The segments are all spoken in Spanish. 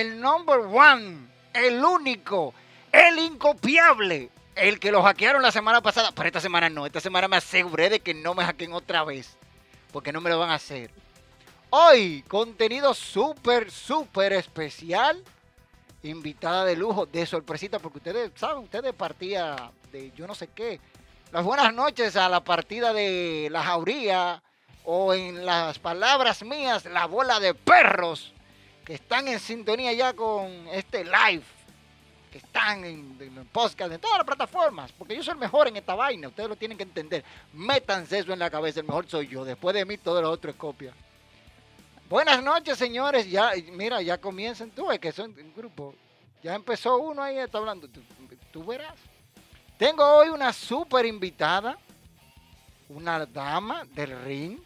el number one, el único, el incopiable, el que lo hackearon la semana pasada. Pero esta semana no, esta semana me aseguré de que no me hackeen otra vez, porque no me lo van a hacer. Hoy, contenido súper, súper especial. Invitada de lujo, de sorpresita, porque ustedes saben, ustedes partía de yo no sé qué. Las buenas noches a la partida de la jauría, o en las palabras mías, la bola de perros que están en sintonía ya con este live, que están en, en podcast, en todas las plataformas, porque yo soy el mejor en esta vaina, ustedes lo tienen que entender. Métanse eso en la cabeza, el mejor soy yo, después de mí todo lo otro es. Buenas noches, señores. Ya, mira, ya comienzan. Tú ves que son un grupo. Ya empezó uno ahí, está hablando. Tú, tú verás. Tengo hoy una súper invitada. Una dama del ring,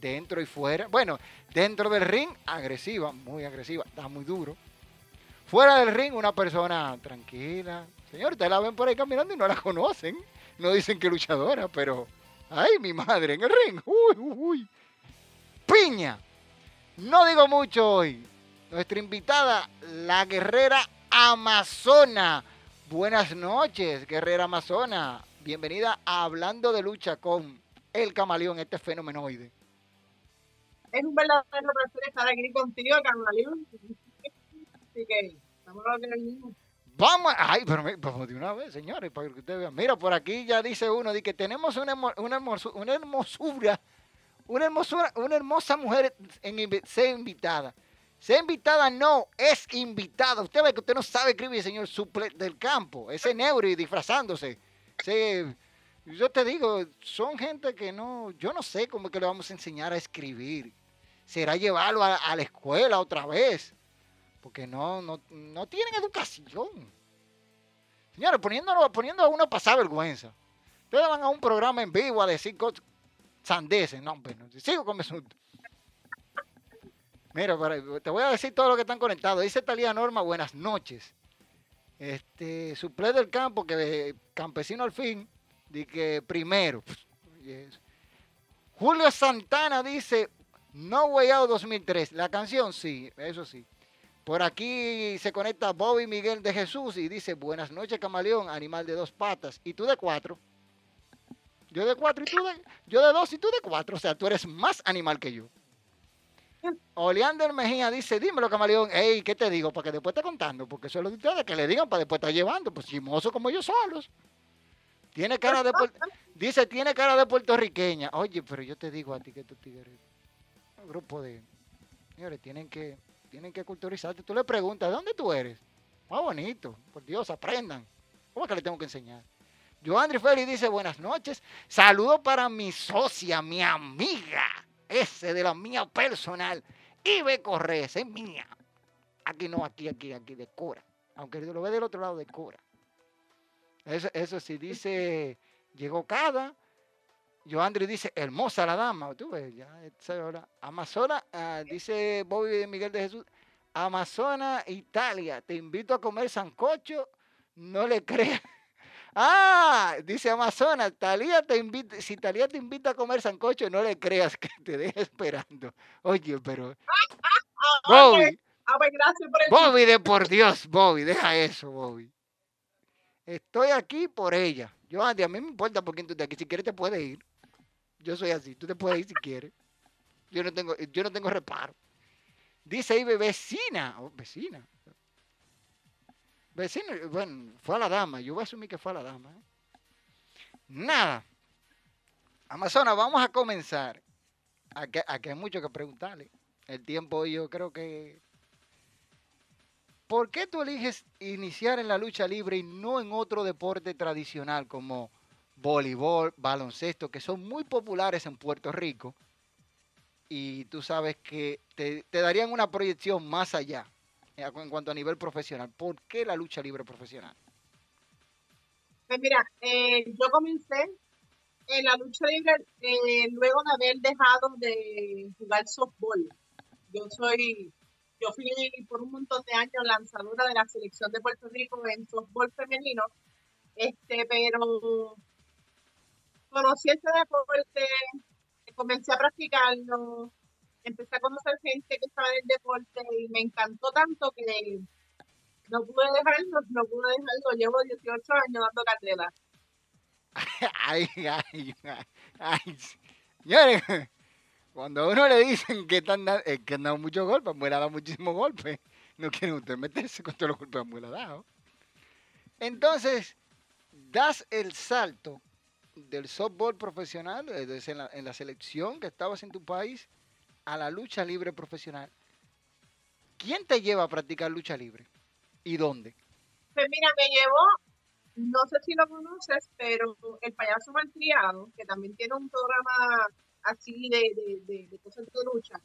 dentro y fuera. Bueno, dentro del ring, agresiva, muy agresiva, está muy duro. Fuera del ring, una persona tranquila. Señor, ustedes la ven por ahí caminando y no la conocen. No dicen que luchadora, pero. ¡Ay, mi madre! En el ring. ¡Uy, uy, uy! ¡Piña! No digo mucho hoy. Nuestra invitada, la guerrera amazona. Buenas noches, guerrera amazona. Bienvenida a Hablando de Lucha con el camaleón, este fenomenoide. Es un verdadero placer estar aquí contigo, camaleón. Así que, estamos mismo. Vamos, ay, pero vamos de una vez, señores, para que ustedes vean. Mira, por aquí ya dice uno, de que tenemos una, una, hermosu- una hermosura, una hermosura, una hermosa mujer en, ser invitada. Ser invitada no, es invitada. Usted ve que usted no sabe escribir, señor suple del campo. Ese neuro y disfrazándose. Ese- yo te digo, son gente que no, yo no sé cómo que le vamos a enseñar a escribir. Será llevarlo a, la escuela otra vez. Porque no, no, no tienen educación. Señores, poniéndolo, poniendo a uno pasar vergüenza. Ustedes van a un programa en vivo a decir cosas sandeces. No, hombre, no, sigo con mi asunto. Mira, para- te voy a decir todo lo que están conectados. Dice Talía Norma, buenas noches. Este, suple del campo, que campesino al fin, di que primero. Julio Santana dice, No Way Out 2003. La canción, sí, eso sí. Por aquí se conecta Bobby Miguel de Jesús y dice, buenas noches, camaleón, animal de dos patas. ¿Y tú de cuatro? Yo de cuatro y tú de... Yo de dos y tú de cuatro. O sea, tú eres más animal que yo. Oleander Mejía dice, dímelo, camaleón. Ey, ¿qué te digo? Para que después esté contando. Porque eso es lo de ustedes, que le digan para después estar llevando. Pues chimoso como ellos solos. Tiene cara de... Dice, tiene cara de puertorriqueña. Oye, pero yo te digo a ti que tú tigres... Grupo de... Señores, tienen que, tienen que culturizarte. Tú le preguntas, ¿de dónde tú eres? Más bonito. Por Dios, aprendan. ¿Cómo es que le tengo que enseñar? Joandri Félix dice, buenas noches. Saludo para mi socia, mi amiga. ese de la mía personal. Ibe Correa, es mía. Aquí no, aquí, aquí, aquí, de Cora. Aunque lo ve del otro lado de Cora. Eso, eso sí, dice, llegó cada. Joandri dice, hermosa la dama. Tú ves, ya, esa hora. Amazona, ah, dice Bobby Miguel de Jesús. Amazona, Italia. Te invito a comer sancocho. No le creas. Ah, dice Amazona, Talía te invita, si Talía te invita a comer sancocho, no le creas que te deje esperando. Oye, pero. Bobby, Bobby, de por Dios, Bobby, deja eso, Bobby. Estoy aquí por ella. Yo, Andy, a mí me importa por quién tú estás aquí. Si quieres te puedes ir. Yo soy así. Tú te puedes ir si quieres. Yo no tengo, yo no tengo reparo. Dice ahí vecina. Vecina. Vecina, bueno, fue a la dama. Yo voy a asumir que fue a la dama. ¿eh? Nada. Amazona, vamos a comenzar. Aquí hay mucho que preguntarle. El tiempo yo creo que ¿Por qué tú eliges iniciar en la lucha libre y no en otro deporte tradicional como voleibol, baloncesto, que son muy populares en Puerto Rico? Y tú sabes que te, darían una proyección más allá eh, en cuanto a nivel profesional. ¿Por qué la lucha libre profesional? Pues mira, eh, yo comencé en la lucha libre eh, luego de haber dejado de jugar softball. Yo soy, yo fui por un montón de años lanzadora de la selección de Puerto Rico en softball femenino, este, pero conocí este deporte, comencé a practicarlo, empecé a conocer gente que estaba en el deporte y me encantó tanto que no pude dejarlo, no pude dejarlo. Llevo 18 años dando candela. ay, ay, ay. Señores, cuando a uno le dicen que están eh, que han dado muchos golpes, Amuela ha dado muchísimos golpes. No quiere usted meterse con todos los golpes que Amuela ha dado. Entonces, das el salto del softball profesional, es decir, en la, en la selección que estabas en tu país, a la lucha libre profesional. ¿Quién te lleva a practicar lucha libre? ¿Y dónde? Pues mira, me llevó, no sé si lo conoces, pero el payaso malcriado, que también tiene un programa así de, de, de, de cosas de lucha,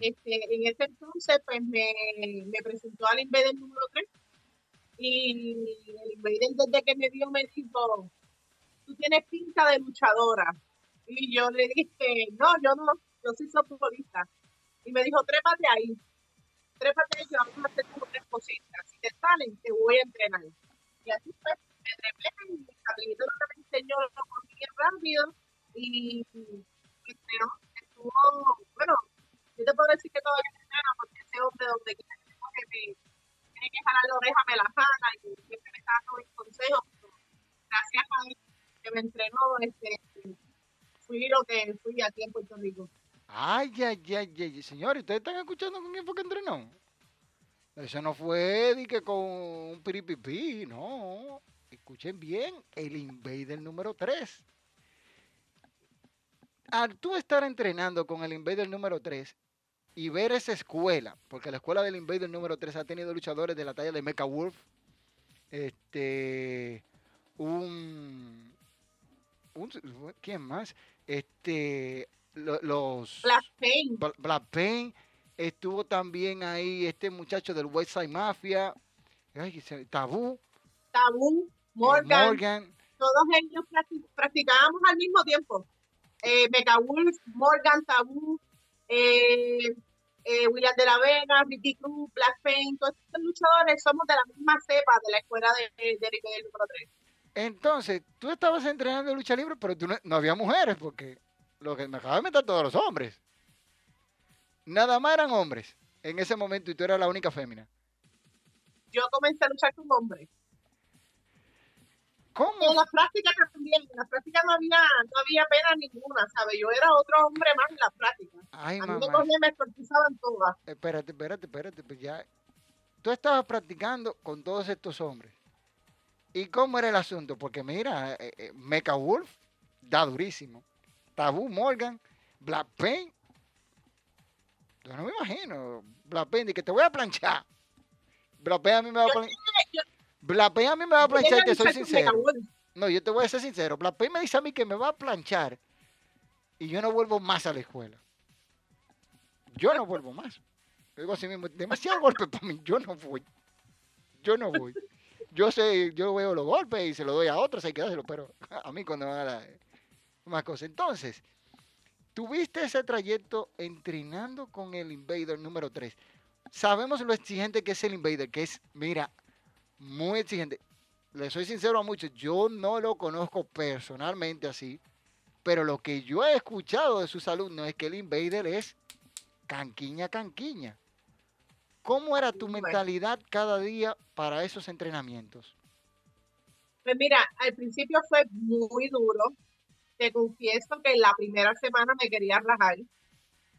este, en ese entonces pues me, me presentó al Invader número 3 y el Invader desde que me vio me dijo, tú tienes pinta de luchadora. Y yo le dije, no, yo no, yo soy softbolista. Y me dijo, trépate ahí, trépate ahí que vamos a hacer como tres cositas. Si te salen, te voy a entrenar. Y así fue, me trepé y mi habilidad que me enseñó lo bien rápido y estuvo, bueno, yo te puedo decir que todavía entrena porque ese hombre donde quiera que me tiene que jalar la oreja, me la jala y siempre me está dando mis consejos. Gracias a él que me entrenó, este, fui lo que fui aquí en Puerto Rico. Ay, ay, ay, ay, señores, ¿ustedes están escuchando con quién fue que entrenó? Eso no fue de que con un piripipí, no. Escuchen bien, el Invader número 3. Al tú estar entrenando con el Invader número 3 y ver esa escuela, porque la escuela del Invader número 3 ha tenido luchadores de la talla de Mecha Wolf, este, un, un- ¿quién más? Este, lo- los Black Pain, Bla- Black Pain, estuvo también ahí este muchacho del West Side Mafia, ay, Tabú, Tabú, eh, Morgan, Morgan, todos ellos practi- practicábamos al mismo tiempo. Eh, Wolf, Morgan, Tabú, eh, eh, William de la Vega, Ricky Cruz, Black Pain, todos estos luchadores somos de la misma cepa de la escuela de, de, de número 3. Entonces, tú estabas entrenando lucha libre, pero tú no, no había mujeres, porque lo que me acabas de meter todos los hombres. Nada más eran hombres en ese momento y tú eras la única fémina. Yo comencé a luchar con hombres. ¿Cómo? En la práctica también, en la práctica no había, no había pena ninguna, ¿sabes? Yo era otro hombre más en la práctica. Ay, A mí me mamá. cogían, me escortizaban todas. Espérate, espérate, espérate, pues ya. Tú estabas practicando con todos estos hombres. ¿Y cómo era el asunto? Porque mira, eh, eh, Mecha Wolf da durísimo. Tabú Morgan, Black Pain. Yo no me imagino. Black Pain, de que te voy a planchar. Black Pain a mí me va a planchar. yo- Black Pain a mí me va a Yo planchar y te soy sincero. No, yo te voy a ser sincero. Black Pain me dice a mí que me va a planchar y yo no vuelvo más a la escuela. yo no vuelvo más. Digo así mismo, demasiado golpe para mí, yo no voy. Yo no voy. Yo sé, yo veo los golpes y se los doy a otros, hay que dárselo, pero a mí cuando me van a dar más cosas. Entonces, tuviste ese trayecto entrenando con el Invader número 3. Sabemos lo exigente que es el Invader, que es, mira, muy exigente. Le soy sincero a muchos, yo no lo conozco personalmente así, pero lo que yo he escuchado de sus alumnos es que el Invader es canquiña, canquiña. ¿Cómo era tu mentalidad cada día para esos entrenamientos? Pues mira, al principio fue muy duro. Te confieso que la primera semana me quería rajar.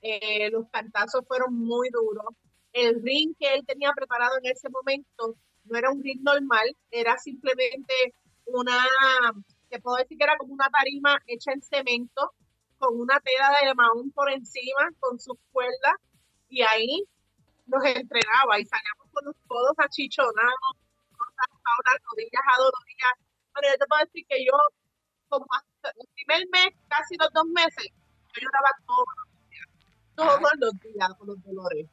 Eh, los cantazos fueron muy duros. El ring que él tenía preparado en ese momento no era un ring normal, era simplemente una, te puedo decir que era como una tarima hecha en cemento, con una tela de maón por encima, con sus cuerdas, y ahí nos entrenaba y salíamos con los codos achichonados, con las rodillas adoloridas. Pero yo te puedo decir que yo, como hasta el primer mes, casi los dos meses, yo lloraba todos los días, todos los días con los dolores.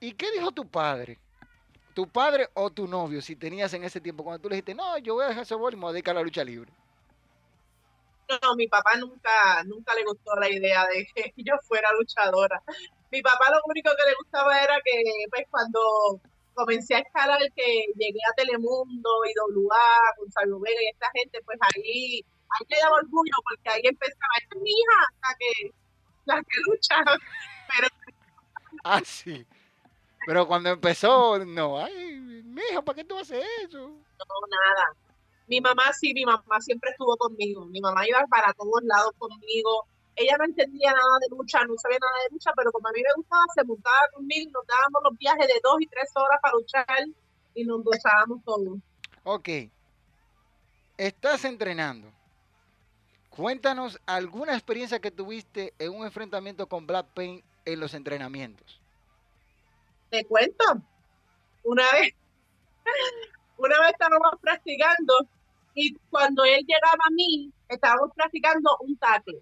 ¿Y qué dijo tu padre? ¿Tu padre o tu novio, si tenías en ese tiempo, cuando tú le dijiste, no, yo voy a dejar ese bol y me voy a dedicar a la lucha libre? No, mi papá nunca, nunca le gustó la idea de que yo fuera luchadora mi papá lo único que le gustaba era que pues cuando comencé a escalar que llegué a Telemundo y WA con Sabio Vega y esta gente, pues ahí, ahí le daba orgullo porque ahí empezaba, esta es mi hija, la que, la que lucha. Pero, ah, sí. Pero cuando empezó, no, ay, mi hija, ¿para qué tú haces eso? No, nada. Mi mamá sí, mi mamá siempre estuvo conmigo. Mi mamá iba para todos lados conmigo ella no entendía nada de lucha, no sabía nada de lucha, pero como a mí me gustaba, se montaba conmigo, nos dábamos los viajes de dos y tres horas para luchar y nos gozábamos todos. Ok. Estás entrenando. Cuéntanos alguna experiencia que tuviste en un enfrentamiento con Black Pain en los entrenamientos. Te cuento. Una vez, una vez estábamos practicando y cuando él llegaba a mí, estábamos practicando un tackle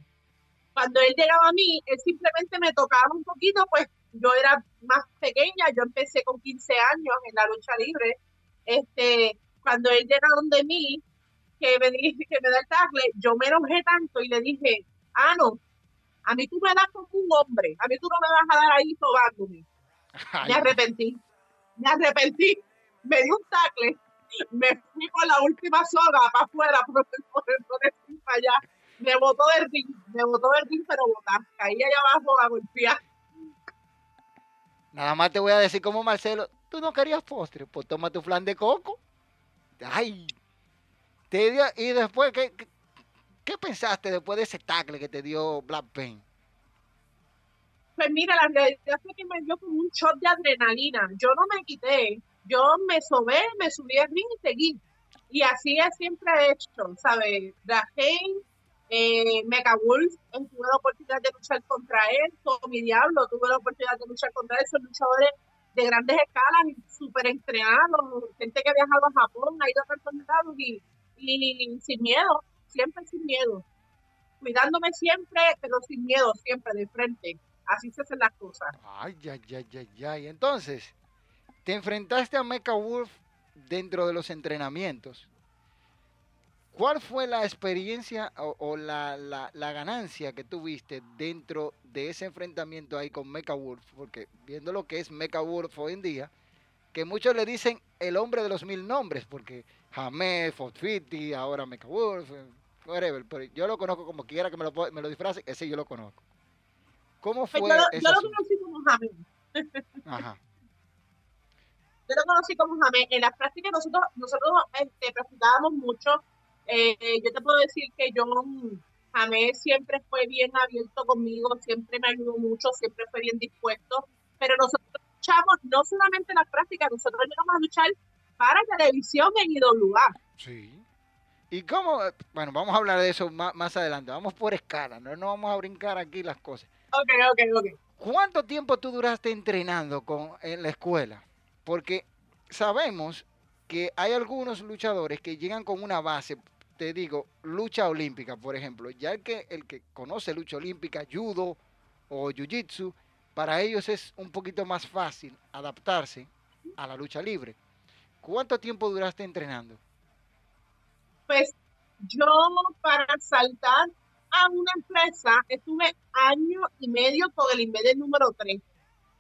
cuando él llegaba a mí, él simplemente me tocaba un poquito, pues yo era más pequeña, yo empecé con 15 años en la lucha libre. Este, cuando él llega donde mí, que me, que me da el tackle, yo me enojé tanto y le dije, ah, no, a mí tú me das como un hombre, a mí tú no me vas a dar ahí sobándome. Me arrepentí, me arrepentí, me di un tackle, me fui con la última soga para afuera, por, por, por, para allá me botó del ring, me botó del ring, pero botar. Caí allá abajo a golpear. Nada más te voy a decir como Marcelo, tú no querías postre, pues toma tu flan de coco. Ay, te dio, y después, ¿qué, qué, pensaste después de ese tackle que te dio Black Pain? Pues mira, la realidad fue que me dio como un shot de adrenalina. Yo no me quité, yo me sobé, me subí al ring y seguí. Y así es siempre he hecho, ¿sabes? Pain eh, Mega Wolf, tuve la oportunidad de luchar contra él, mi Diablo, tuve la oportunidad de luchar contra él, son luchadores de grandes escalas, súper entrenados, gente que ha viajado a Japón, ha ido a tantos lados y, y sin miedo, siempre sin miedo, cuidándome siempre, pero sin miedo, siempre de frente. Así se hacen las cosas. Ay, ay, ay, ay, ay. Entonces, te enfrentaste a Mecha Wolf dentro de los entrenamientos. ¿Cuál fue la experiencia o, la, ganancia que tuviste dentro de ese enfrentamiento ahí con Mecha Wolf? Porque viendo lo que es Mecha Wolf hoy en día, que muchos le dicen el hombre de los mil nombres, porque Jamé, Fotfiti, ahora Mecha Wolf, eh, whatever, pero yo lo conozco como quiera que me lo, me lo disfrace, ese yo lo conozco. ¿Cómo pues fue? Yo, yo lo conocí como Jamé. Ajá. Yo lo conocí como Jamé. En las prácticas nosotros, nosotros este, practicábamos mucho eh, yo te puedo decir que John Jamés siempre fue bien abierto conmigo, siempre me ayudó mucho, siempre fue bien dispuesto, pero nosotros luchamos no solamente en las prácticas, nosotros llegamos a luchar para televisión en IWA. Sí. ¿Y cómo? Bueno, vamos a hablar de eso más, más adelante. Vamos por escala, no, no vamos a brincar aquí las cosas. Ok, ok, ok. ¿Cuánto tiempo tú duraste entrenando con, en la escuela? Porque sabemos que hay algunos luchadores que llegan con una base, te digo, lucha olímpica, por ejemplo, ya el que, el que conoce lucha olímpica, judo, o jiu-jitsu, para ellos es un poquito más fácil adaptarse a la lucha libre. ¿Cuánto tiempo duraste entrenando? Pues yo para saltar a una empresa estuve año y medio con el inmedio número 3,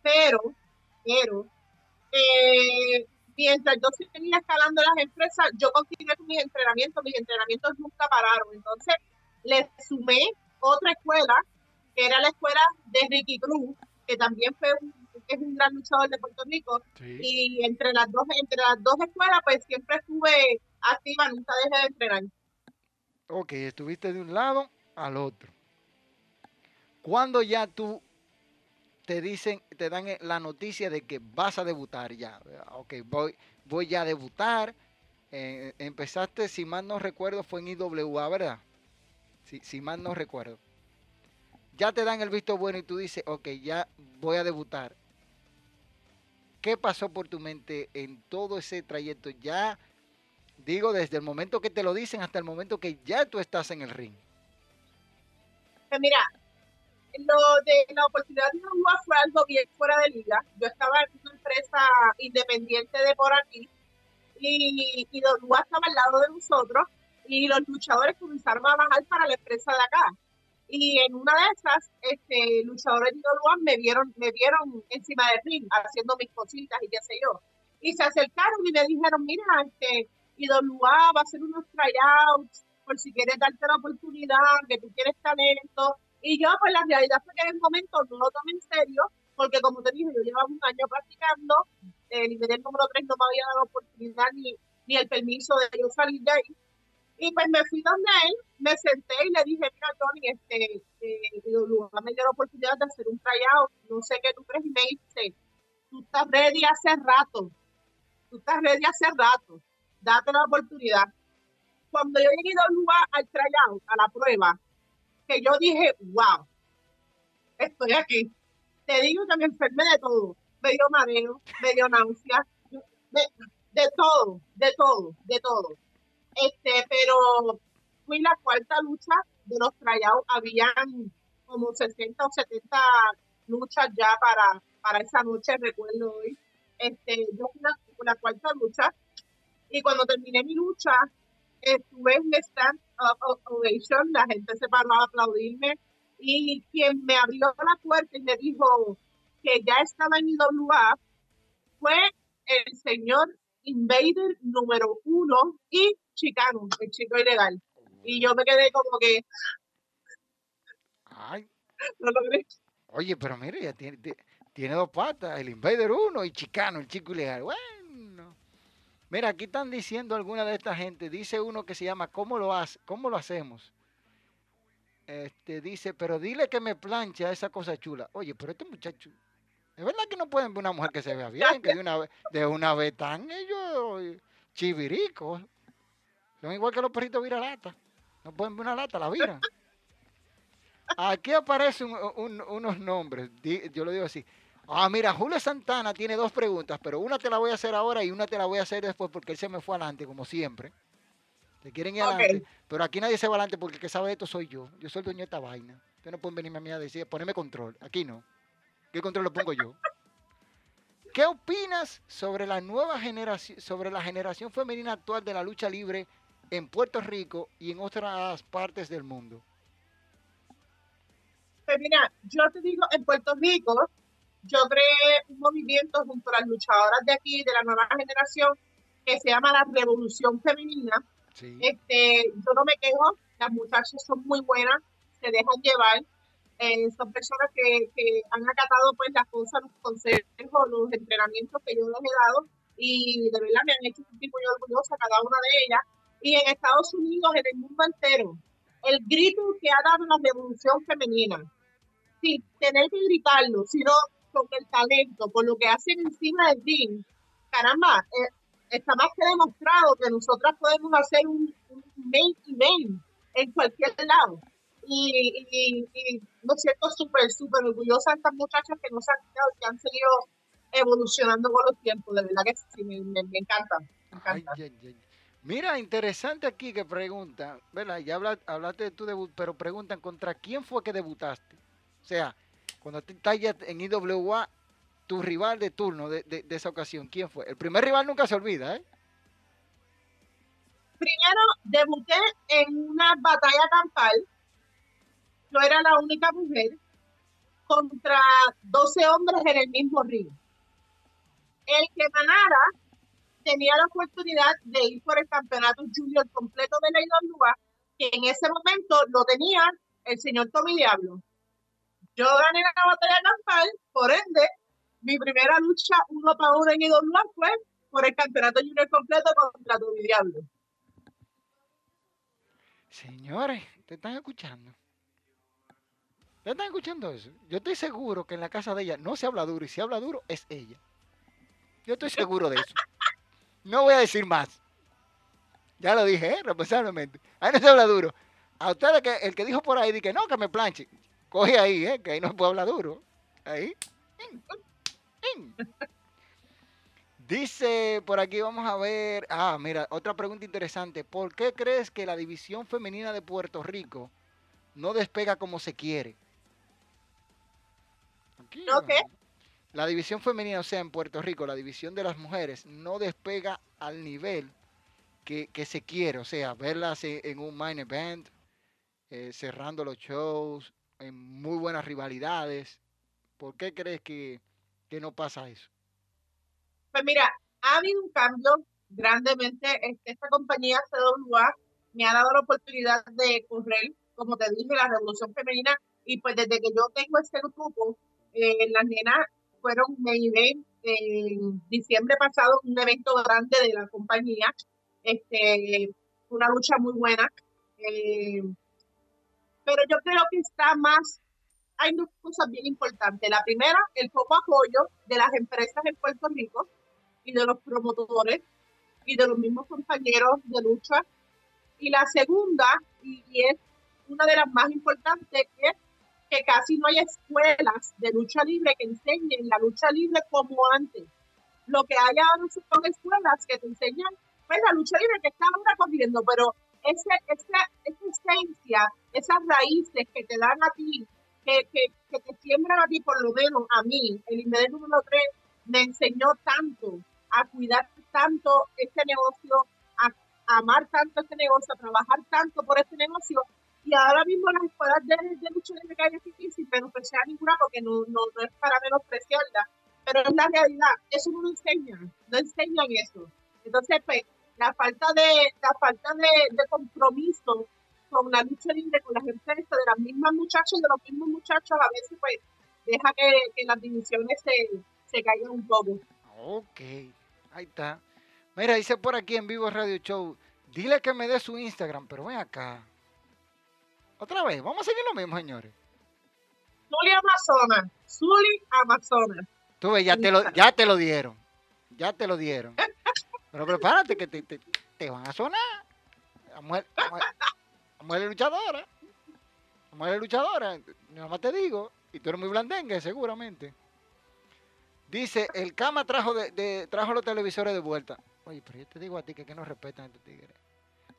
pero, pero, eh, mientras yo seguía escalando las empresas, yo continué con mis entrenamientos, mis entrenamientos nunca pararon, entonces le sumé otra escuela, que era la escuela de Ricky Cruz, que también fue un, es un gran luchador de Puerto Rico, y entre las dos, entre las dos escuelas, pues siempre estuve activa, nunca dejé de entrenar. Ok, estuviste de un lado al otro. Cuando ya tú te dicen, te dan la noticia de que vas a debutar ya. Ok, voy, voy ya a debutar. Eh, empezaste, si mal no recuerdo, fue en IWA, ¿verdad? Si, si mal no recuerdo. Ya te dan el visto bueno y tú dices, ok, ya voy a debutar. ¿Qué pasó por tu mente en todo ese trayecto? Ya, digo, desde el momento que te lo dicen hasta el momento que ya tú estás en el ring. Pues mira, lo de la oportunidad de UA fue algo bien fuera de liga. Yo estaba en una empresa independiente de por aquí y, y estaba al lado de nosotros y los luchadores comenzaron a bajar para la empresa de acá. Y en una de esas, este, luchadores de Luan me vieron, me vieron encima del ring haciendo mis cositas y qué sé yo. Y se acercaron y me dijeron, mira, este, IWA va a hacer unos tryouts por si quieres darte la oportunidad, que tú quieres talento. Y yo, pues la realidad fue que en el momento no lo tomé en serio, porque como te dije, yo llevaba un año practicando, el nivel número 3 no me había dado oportunidad ni, ni el permiso de yo salir de ahí. Y pues me fui donde él, me senté y le dije, mira, Tony, este, eh, me dio la oportunidad de hacer un tryout, no sé qué tú crees, me dice, tú estás ready hace rato, tú estás ready hace rato, date la oportunidad. Cuando yo llegué al lugar al tryout, a la prueba, que yo dije, wow, estoy aquí. Te digo que me enfermé de todo, me dio mareo, me dio náusea, de todo, de todo, de todo este, pero fui la cuarta lucha de los tryouts. Habían como 60 o 70 luchas ya para, para esa noche, recuerdo hoy. Este, yo fui la, cuarta lucha y cuando terminé mi lucha, estuve en stand ovation, la gente se paró a aplaudirme y quien me abrió la puerta y me dijo que ya estaba en IWA fue el señor Invader número uno y Chicano, el chico ilegal. Y yo me quedé como que. Ay. No lo crees. Oye, pero mire, ya tiene, tiene dos patas, el Invader uno y Chicano, el chico ilegal. Bueno. Mira, aquí están diciendo alguna de esta gente. Dice uno que se llama ¿Cómo lo hace? ¿Cómo lo hacemos? Este dice, pero dile que me plancha esa cosa chula. Oye, pero este muchacho, es verdad que no pueden ver una mujer que se vea bien, que de una vez, de una vez tan ellos chiviricos. Son igual que los perritos viralata. No pueden ver una lata, la viran. Aquí aparecen unos nombres. Yo lo digo así. Ah, mira, Julio Santana tiene dos preguntas, pero una te la voy a hacer ahora y una te la voy a hacer después porque él se me fue adelante, como siempre. Te quieren ir adelante. Pero aquí nadie se va adelante porque el que sabe esto soy yo. Yo soy el dueño de esta vaina. Ustedes no pueden venirme a mí a decir, ponerme control. Aquí no. ¿Qué control lo pongo yo? ¿Qué opinas sobre la nueva generación, sobre la generación femenina actual de la lucha libre en Puerto Rico y en otras partes del mundo? Pues mira, yo te digo, en Puerto Rico, yo creé un movimiento junto a las luchadoras de aquí, de la nueva generación, que se llama la Revolución Femenina. Este, yo no me quejo, las muchachas son muy buenas, se dejan llevar, eh, son personas que, que, han acatado pues las cosas, los consejos, los entrenamientos que yo les he dado y de verdad me han hecho sentir muy orgullosa cada una de ellas. Y en Estados Unidos, en el mundo entero, el grito que ha dado la revolución femenina, sin tener que gritarlo, sino con el talento, con lo que hacen encima del ring, caramba, eh, está más que demostrado que nosotras podemos hacer un, main event en cualquier lado. Y, y, y me siento súper, súper orgullosa de estas muchachas que nos han, que han seguido evolucionando con los tiempos, de verdad que sí, me, me, encanta. Me encanta. Mira, interesante aquí que preguntan, ¿verdad? Ya hablaste de tu debut, pero preguntan, ¿contra quién fue que debutaste? O sea, Cuando estás ya en IWA, tu rival de turno de, de- de esa ocasión, ¿quién fue? El primer rival nunca se olvida, ¿eh? Primero, debuté en una batalla campal. Yo era la única mujer contra 12 hombres en el mismo ring. El que ganara tenía la oportunidad de ir por el campeonato junior completo de la IWA, que en ese momento lo tenía el señor Tommy Diablo. Yo gané la batalla campal, por ende, mi primera lucha uno para uno en IWA fue por el campeonato junior completo contra Tommy Diablo. Señores, ¿te están escuchando? ¿Te están escuchando eso? Yo estoy seguro que en la casa de ella no se habla duro y si habla duro es ella. Yo estoy seguro de eso. No voy a decir más. Ya lo dije, ¿eh? responsablemente. Ahí no se habla duro. A ustedes que el que dijo por ahí, di que no, que me planche. Coge ahí, ¿eh? que ahí no se puede hablar duro. Ahí. Dice por aquí, vamos a ver. Ah, mira, otra pregunta interesante. ¿Por qué crees que la división femenina de Puerto Rico no despega como se quiere? Aquí, ¿No qué? La división femenina, o sea, en Puerto Rico, la división de las mujeres no despega al nivel que, que se quiere. O sea, verlas en, en un main event, eh, cerrando los shows, en muy buenas rivalidades. ¿Por qué crees que, que no pasa eso? Pues mira, ha habido un cambio grandemente. Este, esta compañía CWA me ha dado la oportunidad de correr, como te dije, la revolución femenina. Y pues desde que yo tengo este grupo, eh, las nenas fueron main event en diciembre pasado, un evento grande de la compañía. Este, una lucha muy buena. Eh, pero yo creo que está más hay dos cosas bien importantes. La primera, el poco apoyo de las empresas en Puerto Rico y de los promotores y de los mismos compañeros de lucha. Y la segunda, y, es una de las más importantes, es que casi no hay escuelas de lucha libre que enseñen la lucha libre como antes. Lo que hay ahora son escuelas que te enseñan pues, la lucha libre que está ahora corriendo, pero ese, esa, esa esencia, esas raíces que te dan a ti que, que, que, te siembran a ti, por lo menos a mí, el Inmediato número 3 me enseñó tanto a cuidar tanto este negocio, a, a, amar tanto este negocio, a trabajar tanto por este negocio. Y ahora mismo las escuelas de, de lucha libre que hay es difícil menospreciar ninguna porque no, no, no es para menospreciarla, pero es la realidad. Eso no lo enseñan, no enseñan eso. Entonces, pues, la falta de, la falta de, de compromiso con la lucha libre, con las empresas, de las mismas muchachas, de los mismos muchachos, a veces pues deja que, que las divisiones se, se caigan un poco. Ok, ahí está. Mira, dice por aquí en vivo Radio Show, dile que me dé su Instagram, pero ven acá. Otra vez, vamos a seguir lo mismo, señores. Zuli Amazona, Zuli Amazona. Tú ves, ya te lo, ya te lo dieron. Ya te lo dieron. Pero prepárate que te, te, te van a sonar. La mujer, la luchadora. La luchadora. Nada más te digo. Y tú eres muy blandengue, seguramente. Dice, el Cama trajo de, trajo los televisores de vuelta. Oye, pero yo te digo a ti que, que no respetan a estos tigres.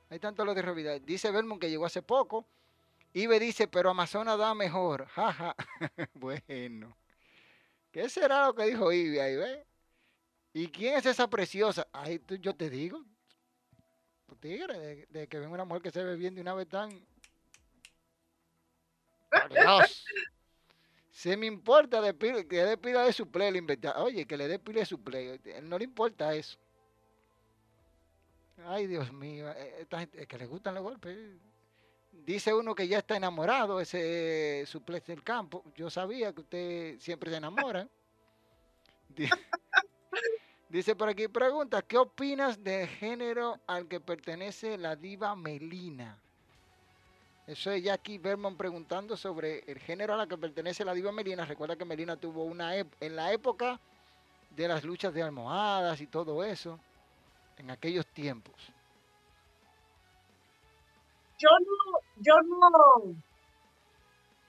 Hay tanto los de realidad. Dice Belmont que llegó hace poco. Ibe dice, pero Amazonas da mejor. Jaja. bueno. ¿Qué será lo que dijo Ibe ahí, ve? ¿Y quién es esa preciosa? Ahí tú, yo te digo. Tu tigre, de, que ven una mujer que se ve bien de una vez tan. Dios. Se me importa de que le pila de su play. Oye, que le dé pila de su play. No le importa eso. Ay, Dios mío. Esta gente, es que le gustan los golpes. Dice uno que ya está enamorado, ese eh, suplente del campo. Yo sabía que usted siempre se enamora. Dice por aquí, pregunta, ¿qué opinas del género al que pertenece la diva Melina? Eso es Jackie Berman preguntando sobre el género a la que pertenece la diva Melina. Recuerda que Melina tuvo una en la época de las luchas de almohadas y todo eso, en aquellos tiempos. Yo no, yo no,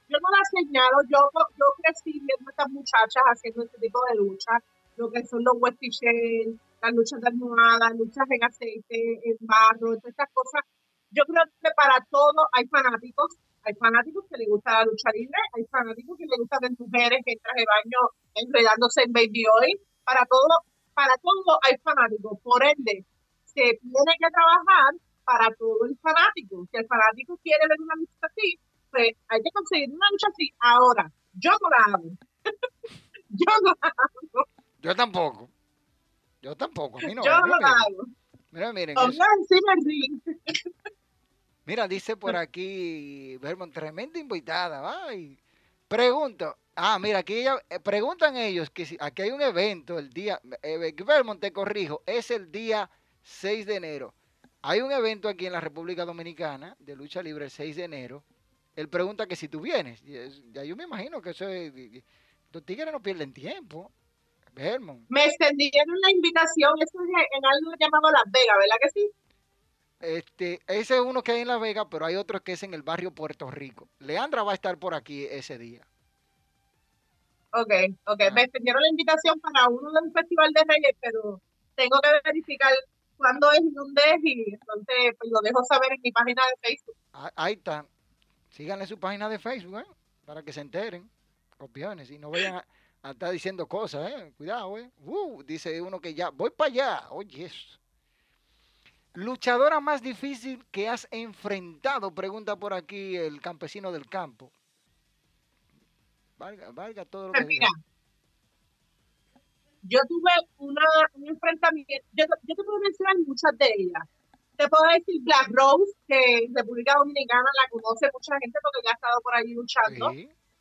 yo no la señalo, yo, yo crecí viendo a estas muchachas haciendo este tipo de luchas, lo que son los Westy las luchas de almohadas, luchas en aceite, en barro, todas estas cosas yo creo que para todo hay fanáticos. Hay fanáticos que les gusta la lucha libre, hay fanáticos que les gustan las mujeres que en traje de baño enredándose en Baby Oil. Para todo, para todo hay fanáticos. Por ende, se tiene que trabajar para todo el fanático. Si el fanático quiere ver una lucha así, pues hay que conseguir una lucha así. Ahora, yo no la hago. yo no la hago. Yo tampoco. Yo tampoco. A mí no. yo no la hago. Mira, miren. Mira, dice por aquí, Vermont, tremenda invitada. Ay. Pregunto. Ah, mira, aquí ella, eh, preguntan ellos que si aquí hay un evento el día, eh, Vermont, te corrijo, es el día 6 de enero. Hay un evento aquí en la República Dominicana de lucha libre el 6 de enero. Él pregunta que si tú vienes. Ya yo me imagino que eso es, los tigres no pierden tiempo. Vermont. Me extendieron la invitación, eso es en algo llamado Las Vegas, ¿verdad que sí? Este, ese es uno que hay en Las Vegas, pero hay otro que es en el barrio Puerto Rico. Leandra va a estar por aquí ese día. Ok, ok. Me extendieron la invitación para uno de un festival de reyes, pero tengo que verificar cuándo es y dónde es y entonces pues, lo dejo saber en mi página de Facebook. Ah, ahí está. Síganle su página de Facebook, ¿eh? Para que se enteren, copiones, y no vayan a, estar diciendo cosas, ¿eh? Cuidado, ¿eh? Uh, dice uno que ya, voy para allá. Oye, eso. Luchadora más difícil que has enfrentado, pregunta por aquí el campesino del campo. Valga, valga todo lo que Mira, yo tuve una, un enfrentamiento, yo, te puedo mencionar muchas de ellas. Te puedo decir Black Rose, que en República Dominicana la conoce mucha gente porque ya ha estado por ahí luchando.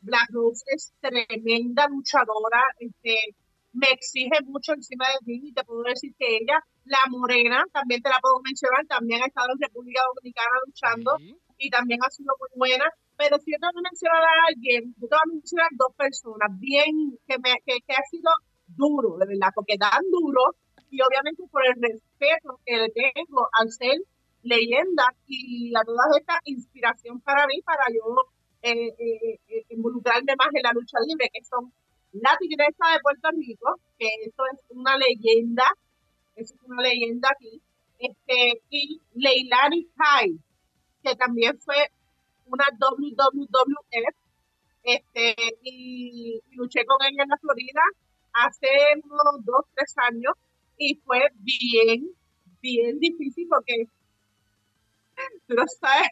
Black Rose es tremenda luchadora, este, me exige mucho encima de mí y te puedo decir que ella, la morena, también te la puedo mencionar, también ha estado en República Dominicana luchando y también ha sido muy buena. Pero si yo tengo que mencionar a alguien, yo te voy a mencionar dos personas bien, que, me, que, que ha sido duro, de verdad, porque dan duro y obviamente por el respeto que le tengo al ser leyenda y a toda esta inspiración para mí, para yo eh, eh, eh, involucrarme más en la lucha libre, que son la Tigresa de Puerto Rico, que eso es una leyenda, es una leyenda aquí, este, y Leilani Kai, que también fue una WWF, este, y, luché con ella en la Florida hace unos dos, tres años, y fue bien, bien difícil porque tú no sabes,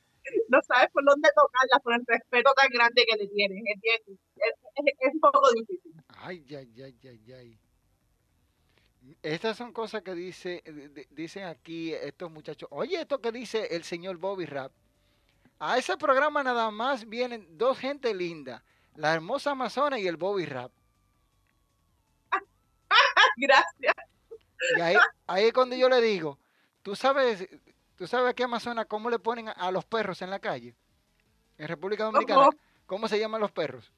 no sabes por dónde tocarla, por el respeto tan grande que le tienes, ¿entiendes? es, un poco difícil. Ay, ay, ay, ay, ay. Estas son cosas que dice, dicen aquí estos muchachos. Oye, esto que dice el señor Bobby Rap. A ese programa nada más vienen dos gente linda. La hermosa Amazona y el Bobby Rap. Gracias. Y ahí, ahí es cuando yo le digo, tú sabes, tú sabes aquí Amazona cómo le ponen a, los perros en la calle. En República Dominicana, ¿cómo se llaman los perros?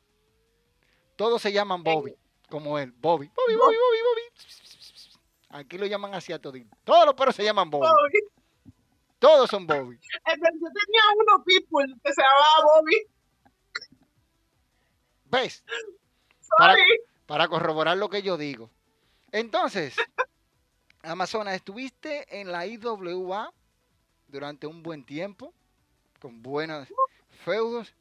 Todos se llaman Bobby, como él. Bobby, Bobby, Bobby, Bobby, Bobby. Aquí lo llaman así a todito. Todos los perros se llaman Bobby. Todos son Bobby. Yo tenía uno people que se llamaba Bobby. ¿Ves? Para, para corroborar lo que yo digo. Entonces, Amazonas, estuviste en la IWA durante un buen tiempo, con buenos feudos.